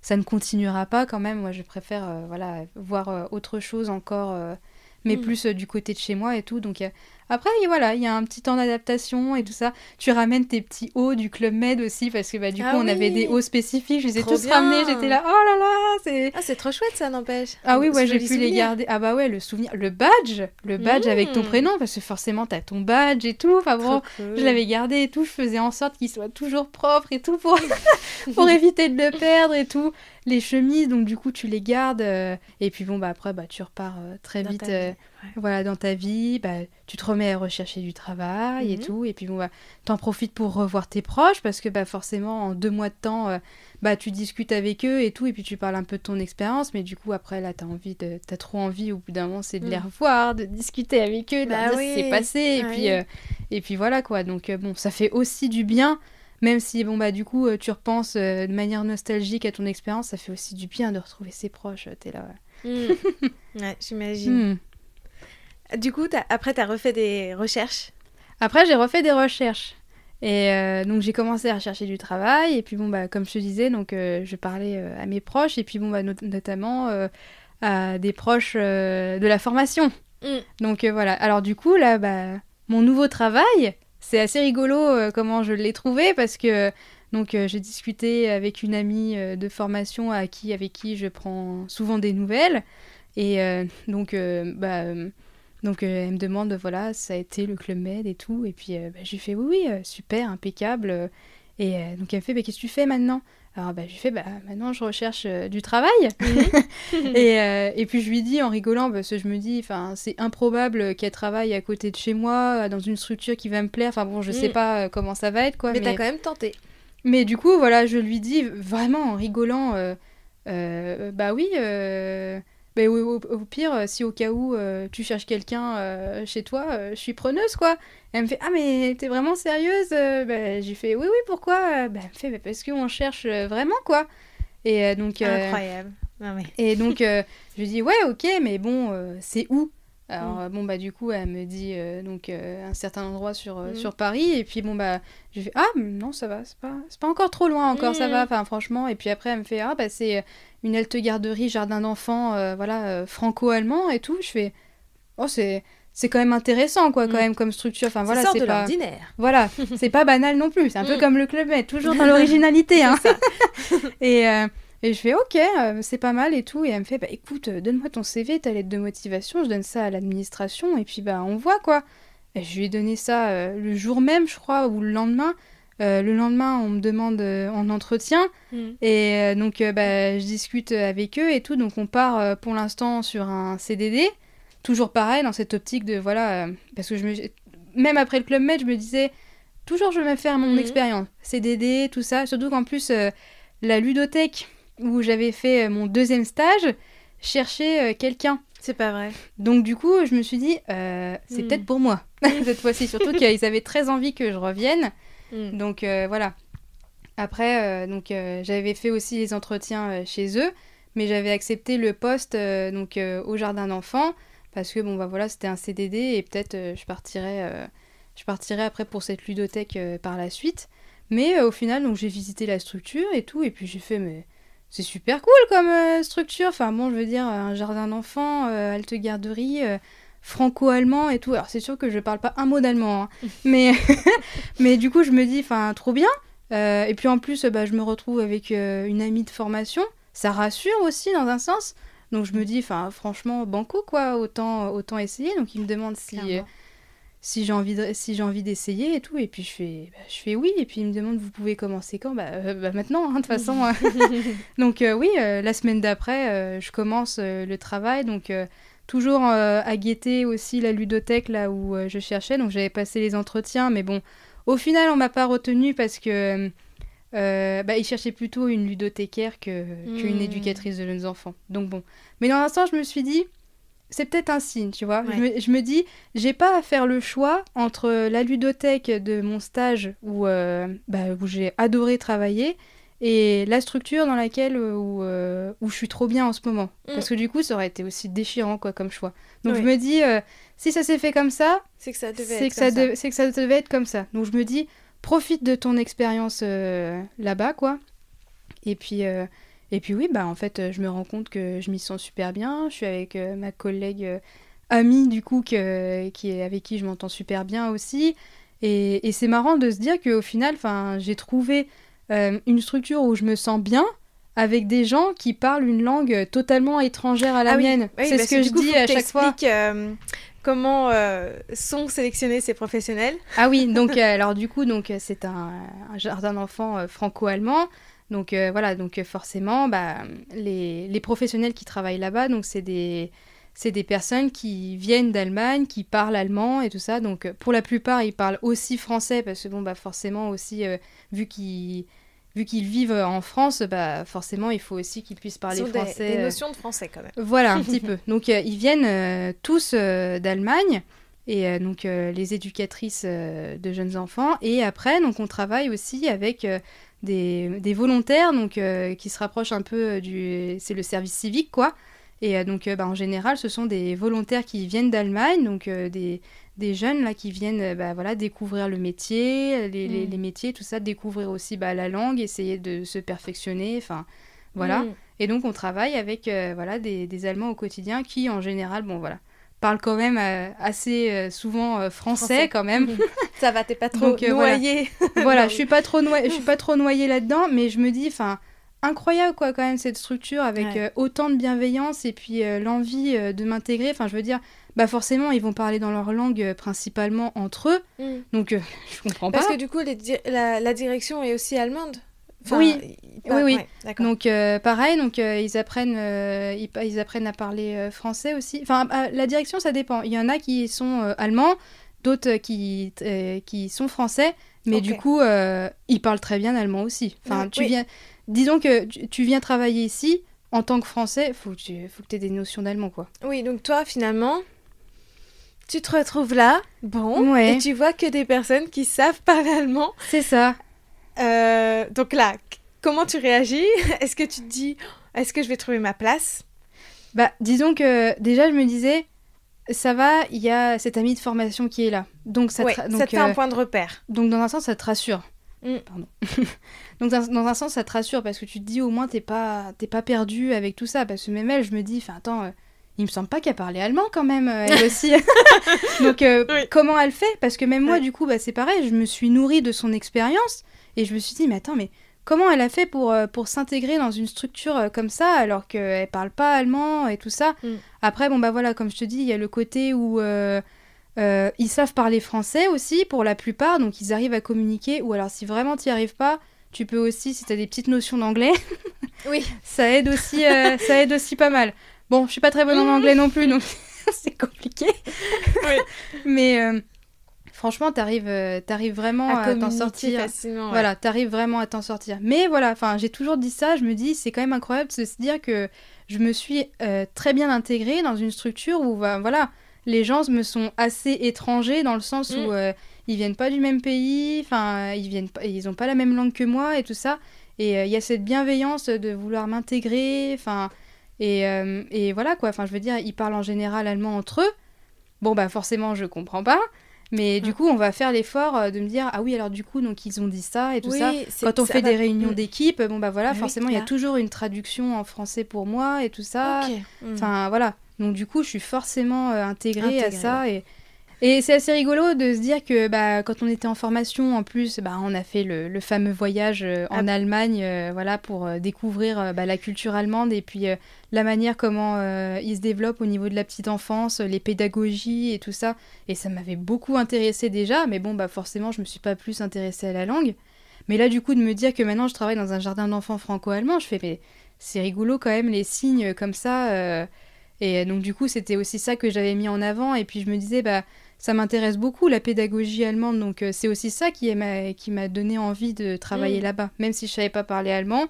ça ne continuera pas quand même. Moi je préfère euh, voilà, voir euh, autre chose encore, euh, mais Mm. plus du côté de chez moi et tout. Donc après, voilà, il y a un petit temps d'adaptation et tout ça. Tu ramènes tes petits hauts du Club Med aussi parce que bah, du Ah coup on avait des hauts spécifiques. Je les ai Trop tous ramenés. J'étais là, oh là là, c'est. Ah, c'est trop chouette ça, n'empêche. Ah oui, ouais, j'ai pu les souvenir. garder. Ah bah ouais, le souvenir, le badge, le badge avec ton Mm. prénom, parce que forcément t'as ton badge et tout. Enfin bon, cool. je l'avais gardé et tout, je faisais en sorte qu'il soit toujours propre et tout pour, [LAUGHS] pour éviter de le perdre et tout. Les chemises, donc du coup tu les gardes. euh, et puis bon, bah après, bah, tu repars euh, très Dans vite euh, ouais. voilà, dans ta vie. Bah, tu te remets à rechercher du travail et Mhm. tout. Et puis bon, bah, t'en profites pour revoir tes proches parce que bah, forcément, en deux mois de temps, euh, bah, tu discutes avec eux et tout. Et puis tu parles un peu de ton expérience. Mais du coup, après, là, t'as envie de, t'as trop envie au bout d'un moment, c'est de les Mm. revoir, de discuter avec eux, de Bah leur dire ce qui oui. s'est passé. Et puis. euh, et puis voilà quoi, donc euh, bon, ça fait aussi du bien, même si bon bah du coup tu repenses euh, de manière nostalgique à ton expérience, ça fait aussi du bien de retrouver ses proches, t'es là. ouais. Mm. [LAUGHS] ouais, j'imagine. Hmm. Du coup, après, t'as refait des recherches? Après j'ai refait des recherches. Et euh, donc j'ai commencé à rechercher du travail, et puis bon bah comme je te disais, donc euh, je parlais euh, à mes proches, et puis bon bah not- notamment à des proches de la formation. Mm. Donc voilà, alors du coup là, bah, mon nouveau travail, c'est assez rigolo comment je l'ai trouvé parce que donc j'ai discuté avec une amie de formation à qui, avec qui je prends souvent des nouvelles et donc bah donc euh, elle me demande voilà ça a été le club med et tout et puis euh, bah, je lui fais oui oui euh, super impeccable et euh, donc elle me fait bah, qu'est-ce que tu fais maintenant? Alors bah, je lui fais bah maintenant je recherche euh, du travail [LAUGHS] [LAUGHS] et, euh, et puis je lui dis en rigolant, parce que je me dis, enfin, c'est improbable qu'elle travaille à côté de chez moi, dans une structure qui va me plaire. Enfin bon, je sais Mm. pas comment ça va être, quoi. Mais, Mais, t'as quand même tenté. mais du coup, voilà, je lui dis vraiment en rigolant, euh, bah oui, bah, au, au- au pire, euh, si au cas où euh, tu cherches quelqu'un euh, chez toi, euh, je suis preneuse, quoi. Elle me fait, ah mais t'es vraiment sérieuse bah, J'ai fait, oui, oui, pourquoi Bah, Elle me fait, bah, parce qu'on cherche vraiment, quoi. Et donc... Incroyable. Mais... et donc, je lui dis, ouais, ok, mais bon, c'est où Alors, Mm. euh, bon, bah, du coup, elle me dit euh, donc euh, un certain endroit sur, euh, Mm. sur Paris. Et puis, bon, bah, je lui fais, ah, non, ça va, c'est pas, c'est pas encore trop loin, encore, ça Mm. va, enfin, franchement. Et puis après, elle me fait, ah, bah, c'est une halte garderie, jardin d'enfants, voilà, franco-allemand et tout. Je fais, oh, c'est. C'est quand même intéressant, quoi, quand même, comme structure. Enfin, voilà, c'est pas... l'ordinaire. Voilà, c'est pas banal non plus. C'est un peu Mm. comme le Club Med, toujours dans l'originalité. [LAUGHS] Hein. [LAUGHS] et, et je fais ok, euh, c'est pas mal et tout. Et elle me fait bah écoute, euh, donne-moi ton CV, ta lettre de motivation. Je donne ça à l'administration et puis bah on voit quoi. Et je lui ai donné ça euh, le jour même, je crois, ou le lendemain. Le lendemain, on me demande en entretien. Mm. Et donc, bah, je discute avec eux et tout. Donc, on part pour l'instant sur un CDD. Toujours pareil, dans cette optique de voilà. parce que je me... même après le Club Med, je me disais toujours je vais me faire mon Mhm. expérience. CDD, tout ça. Surtout qu'en plus, la ludothèque où j'avais fait euh, mon deuxième stage cherchait euh, quelqu'un. C'est pas vrai. Donc du coup, je me suis dit, euh, c'est Mhm. peut-être pour moi [LAUGHS] cette fois-ci. Surtout qu'ils avaient très envie que je revienne. Mm. Donc euh, voilà. Après, euh, donc j'avais fait aussi les entretiens chez eux, mais j'avais accepté le poste donc au jardin d'enfants parce que bon bah voilà c'était un CDD et peut-être je partirais je partirais après pour cette ludothèque par la suite. Mais au final donc j'ai visité la structure et tout et puis j'ai fait mais c'est super cool comme euh, structure. Enfin bon je veux dire un jardin d'enfants, euh, halte garderie. euh, franco-allemand et tout. Alors c'est sûr que je parle pas un mot d'allemand, hein. [LAUGHS] mais [LAUGHS] mais du coup je me dis enfin trop bien. Euh, et puis en plus, bah, je me retrouve avec une amie de formation. Ça rassure aussi dans un sens. Donc je me dis, enfin franchement, banco quoi, autant, autant essayer. Donc il me demande si, si j'ai envie de- si j'ai envie d'essayer et tout. Et puis je fais, bah, je fais oui. Et puis il me demande, vous pouvez commencer quand? Bah, euh, bah, maintenant, hein, de toute façon. hein. [LAUGHS] [LAUGHS] donc euh, oui, euh, la semaine d'après, je commence le travail. Donc toujours à guetter aussi la ludothèque là où je cherchais. Donc j'avais passé les entretiens, mais bon, au final, on m'a pas retenu parce que euh, bah, ils cherchaient plutôt une ludothécaire que qu'une Hmm. éducatrice de jeunes enfants. Donc bon, mais dans l'instant, je me suis dit. C'est peut-être un signe, tu vois. Je, me, je me dis, j'ai pas à faire le choix entre la ludothèque de mon stage où, euh, bah, où j'ai adoré travailler et la structure dans laquelle euh, où, euh, où je suis trop bien en ce moment. Mm. Parce que du coup, ça aurait été aussi déchirant quoi comme choix. Donc Oui. je me dis, euh, si ça s'est fait comme ça, C'est que ça devait c'est être que, ça comme ça. dev- c'est que ça devait être comme ça. Donc je me dis, profite de ton expérience là-bas, quoi. Et puis, et puis oui, bah en fait, euh, je me rends compte que je m'y sens super bien. Je suis avec euh, ma collègue euh, amie, du coup, que, qui est, avec qui je m'entends super bien aussi. Et, et c'est marrant de se dire qu'au final, 'fin, j'ai trouvé une structure où je me sens bien avec des gens qui parlent une langue totalement étrangère à la Ah oui, mienne. oui, c'est ce que, je coup, dis à que chaque fois. euh, comment euh, sont sélectionnés ces professionnels. Ah oui, donc alors du coup donc c'est un, un jardin d'enfants franco-allemand. Donc euh, voilà, donc euh, forcément bah, les, les professionnels qui travaillent là-bas donc c'est des c'est des personnes qui viennent d'Allemagne, qui parlent allemand et tout ça. Donc euh, pour la plupart, ils parlent aussi français parce que bon bah forcément aussi euh, vu qu'ils vu qu'ils vivent en France, bah forcément il faut aussi qu'ils puissent parler Ils ont des- français. des, euh, notions de français quand même. voilà, un [LAUGHS] petit peu. Donc, euh, ils viennent euh, tous euh, d'Allemagne, et donc les éducatrices de jeunes enfants. Et après, donc, on travaille aussi avec des, des volontaires donc, euh, qui se rapprochent un peu euh, du. C'est le service civique, quoi. Et euh, donc, bah, en général, ce sont des volontaires qui viennent d'Allemagne, donc des, des jeunes là qui viennent bah, voilà, découvrir le métier, les, les- Mm. les métiers, tout ça, découvrir aussi bah, la langue, essayer de se perfectionner, enfin voilà. Mm. Et donc on travaille avec voilà des, des Allemands au quotidien qui en général bon voilà parlent quand même euh, assez euh, souvent euh, français, Français. quand même. [LAUGHS] Ça va, t'es pas [LAUGHS] trop Donc, voilà. noyé. [LAUGHS] voilà, Bah je suis pas trop noyée, je suis pas trop noyée là-dedans, mais je me dis enfin incroyable quoi quand même cette structure avec Ouais. euh, autant de bienveillance et puis euh, l'envie euh, de m'intégrer. Enfin je veux dire bah forcément ils vont parler dans leur langue principalement entre eux, Mm. donc je comprends Parce pas. que du coup, les di- la, la direction est aussi allemande? Oui. oui. ouais, d'accord. Donc euh, pareil, donc euh, ils apprennent, euh, ils, ils apprennent à parler français aussi. Enfin, la direction ça dépend. Il y en a qui sont allemands, d'autres qui qui sont français, mais du coup ils parlent très bien allemand aussi. Enfin, tu oui. viens, disons que tu, tu viens travailler ici en tant que français, faut que tu faut que tu aies des notions d'allemand quoi. Oui, donc toi, finalement, tu te retrouves là, bon, Ouais. et tu vois que des personnes qui savent parler allemand. C'est ça. Euh, donc là, comment tu réagis? [LAUGHS] Est-ce que tu te dis, est-ce que je vais trouver ma place? Bah, disons que déjà je me disais, ça va, il y a cet ami de formation qui est là, donc ça, Ouais, ça donc, te fait un euh, point de repère. Donc dans un sens, ça te rassure. Mm. Pardon. [LAUGHS] Donc dans, dans un sens, ça te rassure parce que tu te dis au moins t'es pas t'es pas perdu avec tout ça. Parce que même elle, je me dis, enfin attends, euh, il me semble pas qu'elle parlait allemand quand même, euh, elle aussi. [LAUGHS] Donc Oui. comment elle fait? Parce que même moi, du coup, bah, c'est pareil, je me suis nourrie de son expérience et je me suis dit, mais attends, mais comment elle a fait pour, euh, pour s'intégrer dans une structure euh, comme ça alors qu'elle parle pas allemand et tout ça Mm. Après, bon bah voilà, comme je te dis, il y a le côté où euh, euh, ils savent parler français aussi pour la plupart, donc ils arrivent à communiquer. Ou alors si vraiment tu n'y arrives pas, tu peux aussi, si tu as des petites notions d'anglais, [LAUGHS] Oui. ça aide aussi, euh, ça aide aussi pas mal. Bon, je suis pas très bonne en anglais non plus, donc [LAUGHS] c'est compliqué. Oui. Mais franchement, t'arrives arrives vraiment à, t'en sortir. Facilement, Voilà, t'arrives vraiment à t'en sortir. Mais voilà, enfin, j'ai toujours dit ça. Je me dis, c'est quand même incroyable de se dire que je me suis très bien intégrée dans une structure où, bah, voilà, les gens me sont assez étrangers dans le sens où mm. ils viennent pas du même pays, enfin, ils viennent, ils ont pas la même langue que moi et tout ça. Et il y a cette bienveillance de vouloir m'intégrer, enfin. Et, et, voilà quoi, enfin je veux dire, ils parlent en général allemand entre eux, Bon, bah forcément, je comprends pas. Mais du coup, on va faire l'effort euh, de me dire ah oui alors du coup donc ils ont dit ça et tout ça. Quand on fait des réunions mm. d'équipe, bon bah voilà, forcément il y a toujours une traduction en français pour moi et tout ça. Mm. Enfin voilà. Donc du coup, je suis forcément euh, intégrée, à ça et et c'est assez rigolo de se dire que bah, quand on était en formation, en plus, bah, on a fait le, fameux voyage euh, en ah. Allemagne euh, voilà, pour euh, découvrir bah, la culture allemande et puis la manière comment ils se développent au niveau de la petite enfance, les pédagogies et tout ça. Et ça m'avait beaucoup intéressé déjà, mais bon, bah, forcément, je me suis pas plus intéressée à la langue. Mais là, du coup, de me dire que maintenant je travaille dans un jardin d'enfants franco-allemand, je fais, mais c'est rigolo quand même les signes comme ça. Et donc, du coup, c'était aussi ça que j'avais mis en avant. Et puis, je me disais, bah ça m'intéresse beaucoup la pédagogie allemande, donc euh, c'est aussi ça qui m'a donné envie de travailler mm. là-bas. Même si je savais pas parler allemand,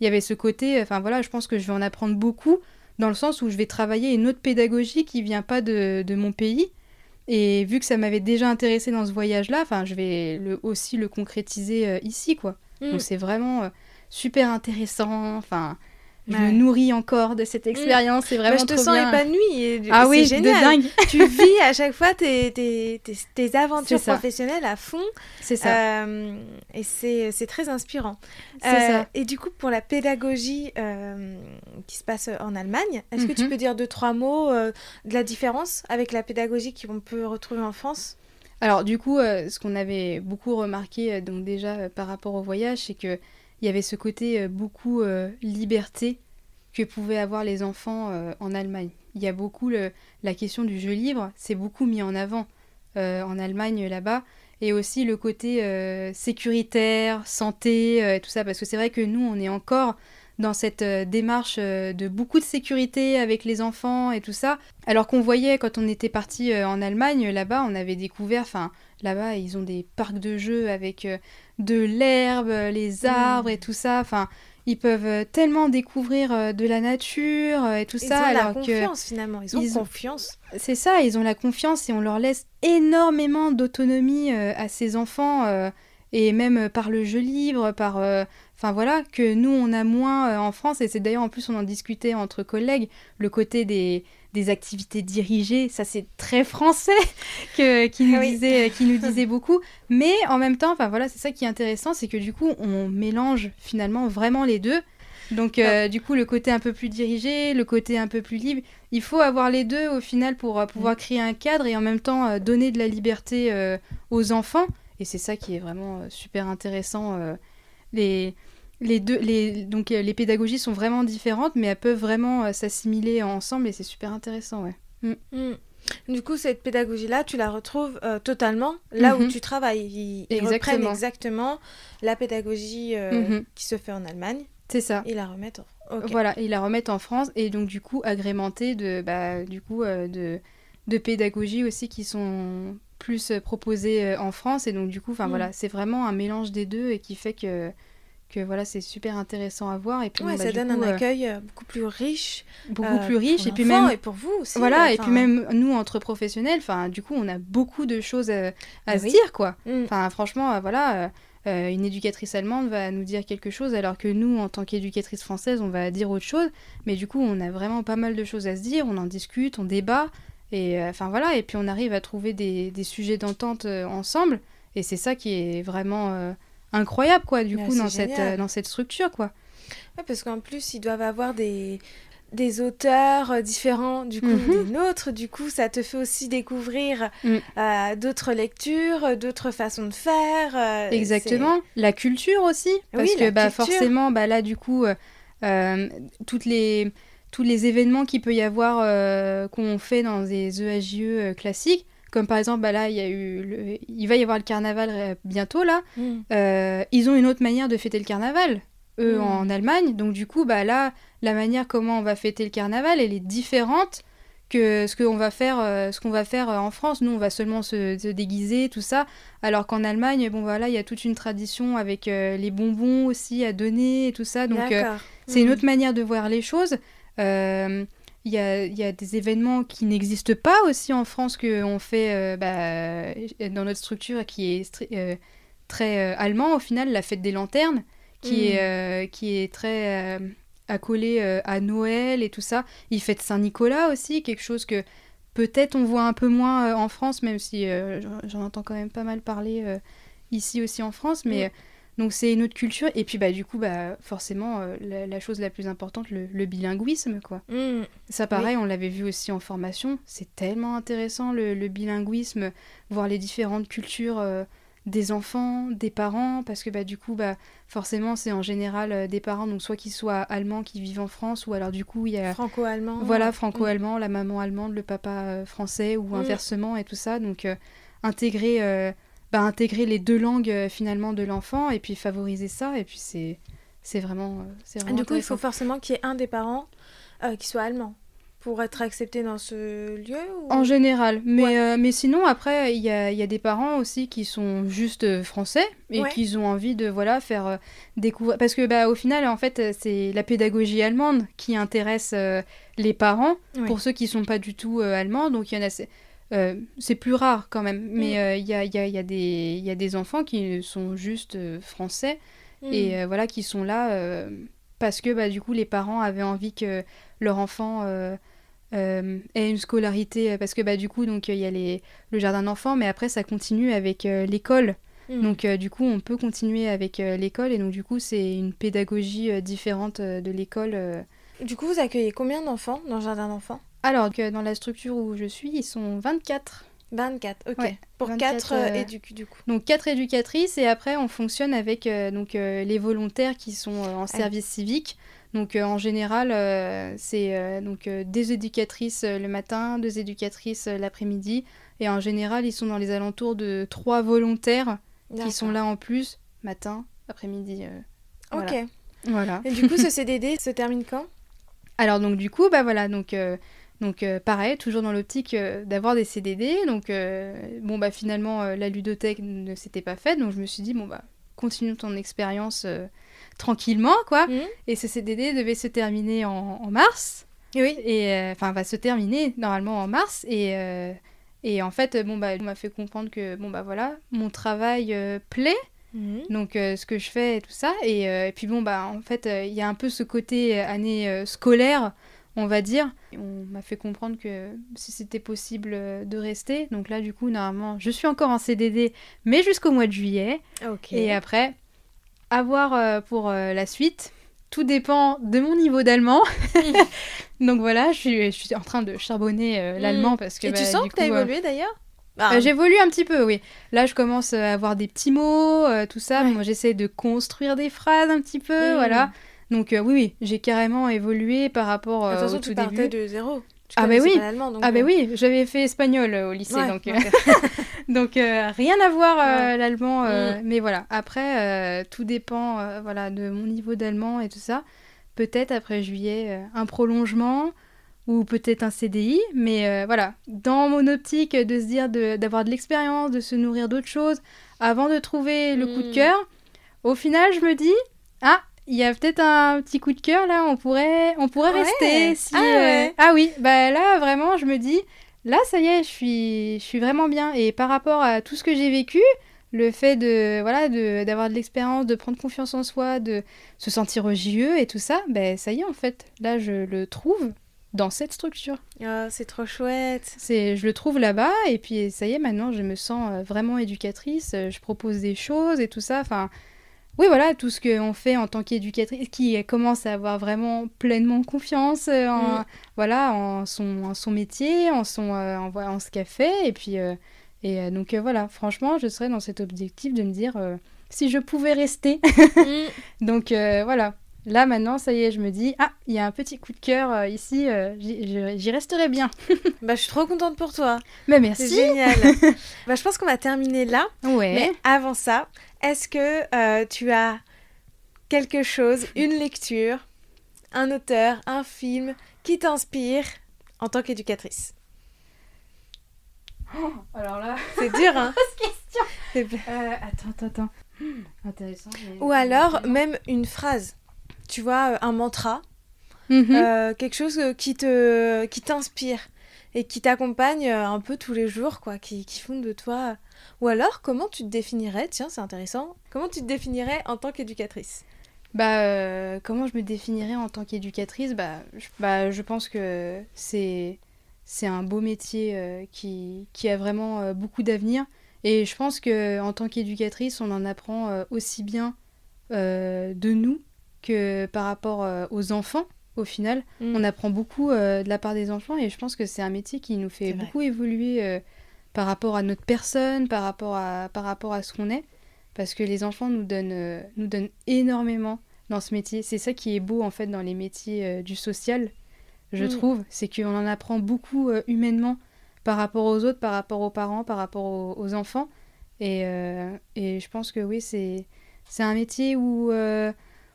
il y avait ce côté, enfin voilà, je pense que je vais en apprendre beaucoup dans le sens où je vais travailler une autre pédagogie qui vient pas de, mon pays. Et vu que ça m'avait déjà intéressé dans ce voyage-là, enfin, je vais le, aussi le concrétiser euh, ici, quoi. Mm. Donc c'est vraiment euh, super intéressant. Enfin, je me nourris encore de cette mm. expérience. C'est vraiment bah, Je te sens épanouie. Et, ah oui, génial. de dingue. [LAUGHS] tu vis à chaque fois tes, tes, tes, aventures professionnelles à fond. C'est ça. Euh, et c'est très inspirant. C'est ça. Euh, et du coup, pour la pédagogie euh, qui se passe en Allemagne, est-ce que tu mhm. peux dire deux, trois mots de la différence avec la pédagogie qu'on peut retrouver en France? Alors, du coup, ce qu'on avait beaucoup remarqué, donc déjà par rapport au voyage, c'est que il y avait ce côté euh, beaucoup euh, liberté que pouvaient avoir les enfants euh, en Allemagne. Il y a beaucoup la question du jeu libre, c'est beaucoup mis en avant en Allemagne là-bas. Et aussi le côté sécuritaire, santé, tout ça, parce que c'est vrai que nous, on est encore dans cette démarche de beaucoup de sécurité avec les enfants et tout ça, alors qu'on voyait quand on était parti en Allemagne, là-bas, on avait découvert, enfin, là-bas, ils ont des parcs de jeux avec de l'herbe, les arbres et mm. tout ça. Enfin, ils peuvent tellement découvrir euh, de la nature euh, et tout ça. Ils ont la confiance finalement, ils ont confiance. C'est ça, ils ont la confiance et on leur laisse énormément d'autonomie euh, à ces enfants et même par le jeu libre, par enfin voilà que nous on a moins en France et c'est d'ailleurs en plus on en discutait entre collègues le côté des des activités dirigées, ça c'est très français [LAUGHS] que, qui, nous disait, qui nous [LAUGHS] disait beaucoup. Mais en même temps, enfin voilà, c'est ça qui est intéressant, c'est que du coup on mélange finalement vraiment les deux. Donc euh, du coup le côté un peu plus dirigé, le côté un peu plus libre, il faut avoir les deux au final pour euh, pouvoir créer un cadre et en même temps euh, donner de la liberté aux enfants. Et c'est ça qui est vraiment super intéressant. les les deux, les, donc euh, les pédagogies sont vraiment différentes, mais elles peuvent vraiment euh, s'assimiler ensemble et c'est super intéressant, ouais. Mm. Mm. Du coup, cette pédagogie-là, tu la retrouves euh, totalement là où mhm. tu travailles. Ils, reprennent exactement la pédagogie mhm. qui se fait en Allemagne. C'est ça. Et la remettent en... Voilà, ils la remettent en France et donc du coup agrémentée de, bah, du coup, de, de pédagogies aussi qui sont plus proposées en France et donc du coup, enfin mm. voilà, c'est vraiment un mélange des deux et qui fait que voilà, c'est super intéressant à voir. Et puis, bah, ça donne un euh, accueil euh, beaucoup plus riche. Beaucoup plus riche. et puis même. Et pour vous aussi. Voilà, et puis même nous, entre professionnels, enfin, du coup, on a beaucoup de choses à, se dire, quoi. Mm. Enfin, franchement, euh, voilà. une éducatrice allemande va nous dire quelque chose alors que nous, en tant qu'éducatrice française, on va dire autre chose. Mais du coup, on a vraiment pas mal de choses à se dire, on en discute, on débat. Et enfin voilà, et puis on arrive à trouver des, des sujets d'entente ensemble. Et c'est ça qui est vraiment incroyable, quoi, du coup, dans cette, euh, dans cette structure, quoi. parce qu'en plus, ils doivent avoir des, des auteurs euh, différents du coup mhm. des nôtres. Du coup, ça te fait aussi découvrir mm. euh, d'autres lectures, d'autres façons de faire. Exactement. La culture aussi. Parce que bah, forcément, bah, là, du coup, toutes les, tous les événements qu'il peut y avoir qu'on fait dans des EHJE classiques, comme par exemple, bah là, il, y a eu il va y avoir le carnaval euh, bientôt, là. Mm. Euh, ils ont une autre manière de fêter le carnaval, eux, mm. en Allemagne. Donc, du coup, bah là, la manière comment on va fêter le carnaval, elle est différente que ce qu'on va faire, euh, ce qu'on va faire euh, en France. Nous, on va seulement se, se déguiser, tout ça. Alors qu'en Allemagne, bon voilà, il y a toute une tradition avec euh, les bonbons aussi à donner et tout ça. Donc euh, c'est une Mhm. autre manière de voir les choses. Euh, Il y, a, il y a des événements qui n'existent pas aussi en France qu'on fait euh, bah, dans notre structure qui est stri- euh, très euh, allemand au final, la fête des lanternes, qui, Mhm. est, euh, qui est très euh, accolée euh, à Noël et tout ça. Il fête Saint-Nicolas aussi, quelque chose que peut-être on voit un peu moins euh, en France, même si euh, j'en- entends quand même pas mal parler euh, ici aussi en France. Mais Mhm. Donc c'est une autre culture. Et puis bah du coup bah forcément euh, la, la chose la plus importante, le, le bilinguisme quoi. Mm. Ça pareil, on l'avait vu aussi en formation. C'est tellement intéressant le, le bilinguisme, voir les différentes cultures euh, des enfants, des parents, parce que bah du coup bah forcément c'est en général euh, des parents donc soit qu'ils soient allemands qui vivent en France ou alors du coup il y a Franco-allemand. voilà, Mm. franco-allemand, la maman allemande, le papa français ou Mm. inversement et tout ça. Donc intégrer, bah, intégrer les deux langues euh, finalement de l'enfant et puis favoriser ça. Et puis c'est, c'est vraiment, euh, c'est vraiment Du coup, il faut forcément qu'il y ait un des parents euh, qui soit allemand pour être accepté dans ce lieu ou... En général, mais, Ouais. euh, mais sinon après il y a, y a des parents aussi qui sont juste français et Ouais. qui ont envie de voilà faire euh, découvrir parce que bah au final en fait c'est la pédagogie allemande qui intéresse euh, les parents pour ceux qui sont pas du tout allemands. Donc il y en a, euh, c'est plus rare quand même, mais Mm. euh, il y, a, il y, a, il y, a des- il y a des enfants qui sont juste euh, français Mm. et euh, voilà qui sont là parce que bah, du coup les parents avaient envie que leur enfant ait une scolarité parce que bah, du coup donc il y a les, le jardin d'enfants, mais après ça continue avec l'école. Mm. Donc du coup on peut continuer avec l'école et donc du coup c'est une pédagogie différente de l'école. Du coup, vous accueillez combien d'enfants dans le jardin d'enfants? Alors que dans la structure où je suis, ils sont 24. 24, ok. Ouais, Pour 24, 4 euh, éduques du coup. Donc quatre éducatrices et après on fonctionne avec euh, donc euh, les volontaires qui sont euh, en service civique. Donc euh, en général euh, c'est euh, donc euh, des éducatrices euh, le matin, deux éducatrices euh, l'après-midi et en général ils sont dans les alentours de trois volontaires qui sont là en plus matin, après-midi. euh, voilà. Ok. Voilà. Et du coup, ce [LAUGHS] CDD se termine quand? Alors donc du coup bah voilà donc euh, donc euh, pareil toujours dans l'optique euh, d'avoir des CDD donc euh, bon bah finalement la ludothèque ne s'était pas faite. Donc je me suis dit bon bah continue ton expérience tranquillement quoi. Mhm. et ce CDD devait se terminer en, en mars. Oui. et enfin va se terminer normalement en mars. Et et en fait bon bah on m'a fait comprendre que bon bah voilà mon travail plaît. Mhm. donc ce que je fais et tout ça. Et, et puis bon bah en fait il y a un peu ce côté année scolaire on va dire on m'a fait comprendre que si c'était possible euh, de rester donc là du coup normalement je suis encore en CDD mais jusqu'au mois de juillet et après à voir euh, pour euh, la suite tout dépend de mon niveau d'allemand [LAUGHS] [LAUGHS] donc voilà je suis, je suis en train de charbonner euh, l'allemand parce que Et bah, tu sens du que t'as coup, euh, évolué d'ailleurs Ah, euh, J'évolue un petit peu, oui. Là, je commence à avoir des petits mots, euh, tout ça. Ouais. Moi, j'essaie de construire des phrases un petit peu, Mm. voilà. Donc, euh, oui, oui, j'ai carrément évolué par rapport De toute euh, façon, au tu tout partais début. de zéro. Tu Ah, bah connaissais oui. donc, Ah, bah euh, oui, j'avais fait espagnol euh, au lycée, ouais, donc, [LAUGHS] rien à voir Ouais. l'allemand. Mm. Mais voilà, après, tout dépend voilà, de mon niveau d'allemand et tout ça. Peut-être après juillet, un prolongement ou peut-être un CDI, mais euh, voilà, dans mon optique de se dire d'avoir de, l'expérience, de se nourrir d'autres choses, avant de trouver le coup de Mm. cœur, au final, je me dis, ah, il y a peut-être un petit coup de cœur là, on pourrait, on pourrait Ouais. rester. Si, Ah euh, ah oui, bah là, vraiment, je me dis, là, ça y est, je suis, je suis vraiment bien. Et par rapport à tout ce que j'ai vécu, le fait de voilà d'avoir de l'expérience, de prendre confiance en soi, de se sentir JE et tout ça, ben ça y est en fait. Là, je le trouve dans cette structure. Ah, c'est trop chouette. C'est, je le trouve là-bas et puis ça y est, maintenant je me sens euh, vraiment éducatrice, je propose des choses et tout ça. Enfin, oui, voilà, tout ce qu'on fait en tant qu'éducatrice, qui commence à avoir vraiment pleinement confiance euh, en, Mm. voilà, en, son, en son métier, en, son, euh, en, ce qu'elle fait. Et puis, euh, et, euh, donc voilà, franchement, je serais dans cet objectif de me dire si je pouvais rester. Mm. [LAUGHS] donc voilà. Là maintenant, ça y est, je me dis, ah, il y a un petit coup de cœur ici, j'y- resterai bien. [LAUGHS] bah, je suis trop contente pour toi. Mais C'est merci. génial. [LAUGHS] bah, je pense qu'on va terminer là. Ouais. Mais avant ça, est-ce que euh, tu as quelque chose, une lecture, un auteur, un film qui t'inspire en tant qu'éducatrice? Oh, Alors là, c'est dur, hein? [LAUGHS] Question. Euh, attends, attends, attends. Intéressant. Ou alors même une phrase, tu vois, un mantra, mhm. quelque chose qui te qui t'inspire et qui t'accompagne un peu tous les jours, quoi, qui, qui font de toi. Ou alors, comment tu te définirais Tiens, c'est intéressant. Comment tu te définirais en tant qu'éducatrice? Bah, euh, comment je me définirais en tant qu'éducatrice? Bah je, bah, je pense que c'est c'est un beau métier euh, qui, qui, a vraiment euh, beaucoup d'avenir. Et je pense que en tant qu'éducatrice, on en apprend aussi bien de nous que par rapport aux enfants. Au final, mm. on apprend beaucoup de la part des enfants et je pense que c'est un métier qui nous fait beaucoup évoluer par rapport à notre personne, par rapport à, par rapport à ce qu'on est parce que les enfants nous donnent, euh, nous donnent énormément dans ce métier. C'est ça qui est beau en fait dans les métiers euh, du social, je mm. trouve, c'est qu'on en apprend beaucoup euh, humainement par rapport aux autres, par rapport aux parents, par rapport aux, enfants. Et, et, je pense que oui, c'est, c'est un métier où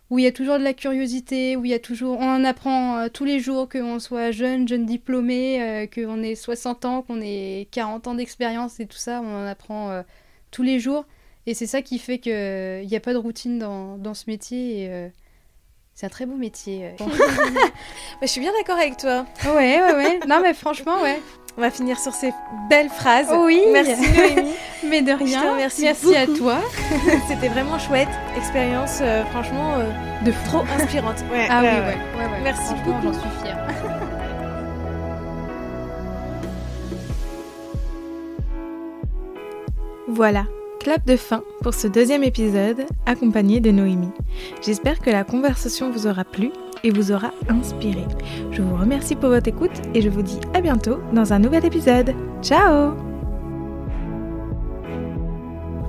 où il y a toujours de la curiosité, où il y a toujours, on en apprend tous les jours, qu'on soit jeune, jeune diplômé, qu'on ait 60 ans, qu'on ait 40 ans d'expérience et tout ça, on en apprend tous les jours. Et c'est ça qui fait qu'il n'y a pas de routine dans, ce métier. Euh, c'est un très beau métier. [LAUGHS] je suis bien d'accord avec toi. Ouais, ouais, ouais. Non, mais franchement, ouais. On va finir sur ces belles phrases. Oui. Merci Noémie. [LAUGHS] mais de rien. Merci, à toi. [LAUGHS] C'était vraiment chouette. Expérience, euh, franchement, euh, de trop inspirante. Ouais, ah oui, ouais. ouais. Merci beaucoup. J'en suis fière. voilà, Clap de fin pour ce deuxième épisode accompagné de Noémie. J'espère que la conversation vous aura plu et vous aura inspiré. Je vous remercie pour votre écoute et je vous dis à bientôt dans un nouvel épisode. Ciao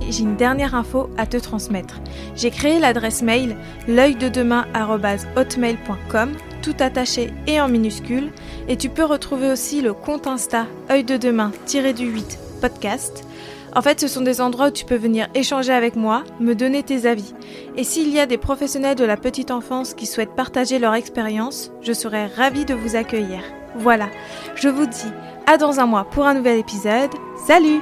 j'ai une dernière info à te transmettre. J'ai créé l'adresse mail l'œil de demain@hotmail.com tout attaché et en minuscule et tu peux retrouver aussi le compte Insta œil de demain-du-8 podcast en fait, ce sont des endroits où tu peux venir échanger avec moi, me donner tes avis. Et s'il y a des professionnels de la petite enfance qui souhaitent partager leur expérience, je serai ravie de vous accueillir. Voilà, je vous dis à dans un mois pour un nouvel épisode. Salut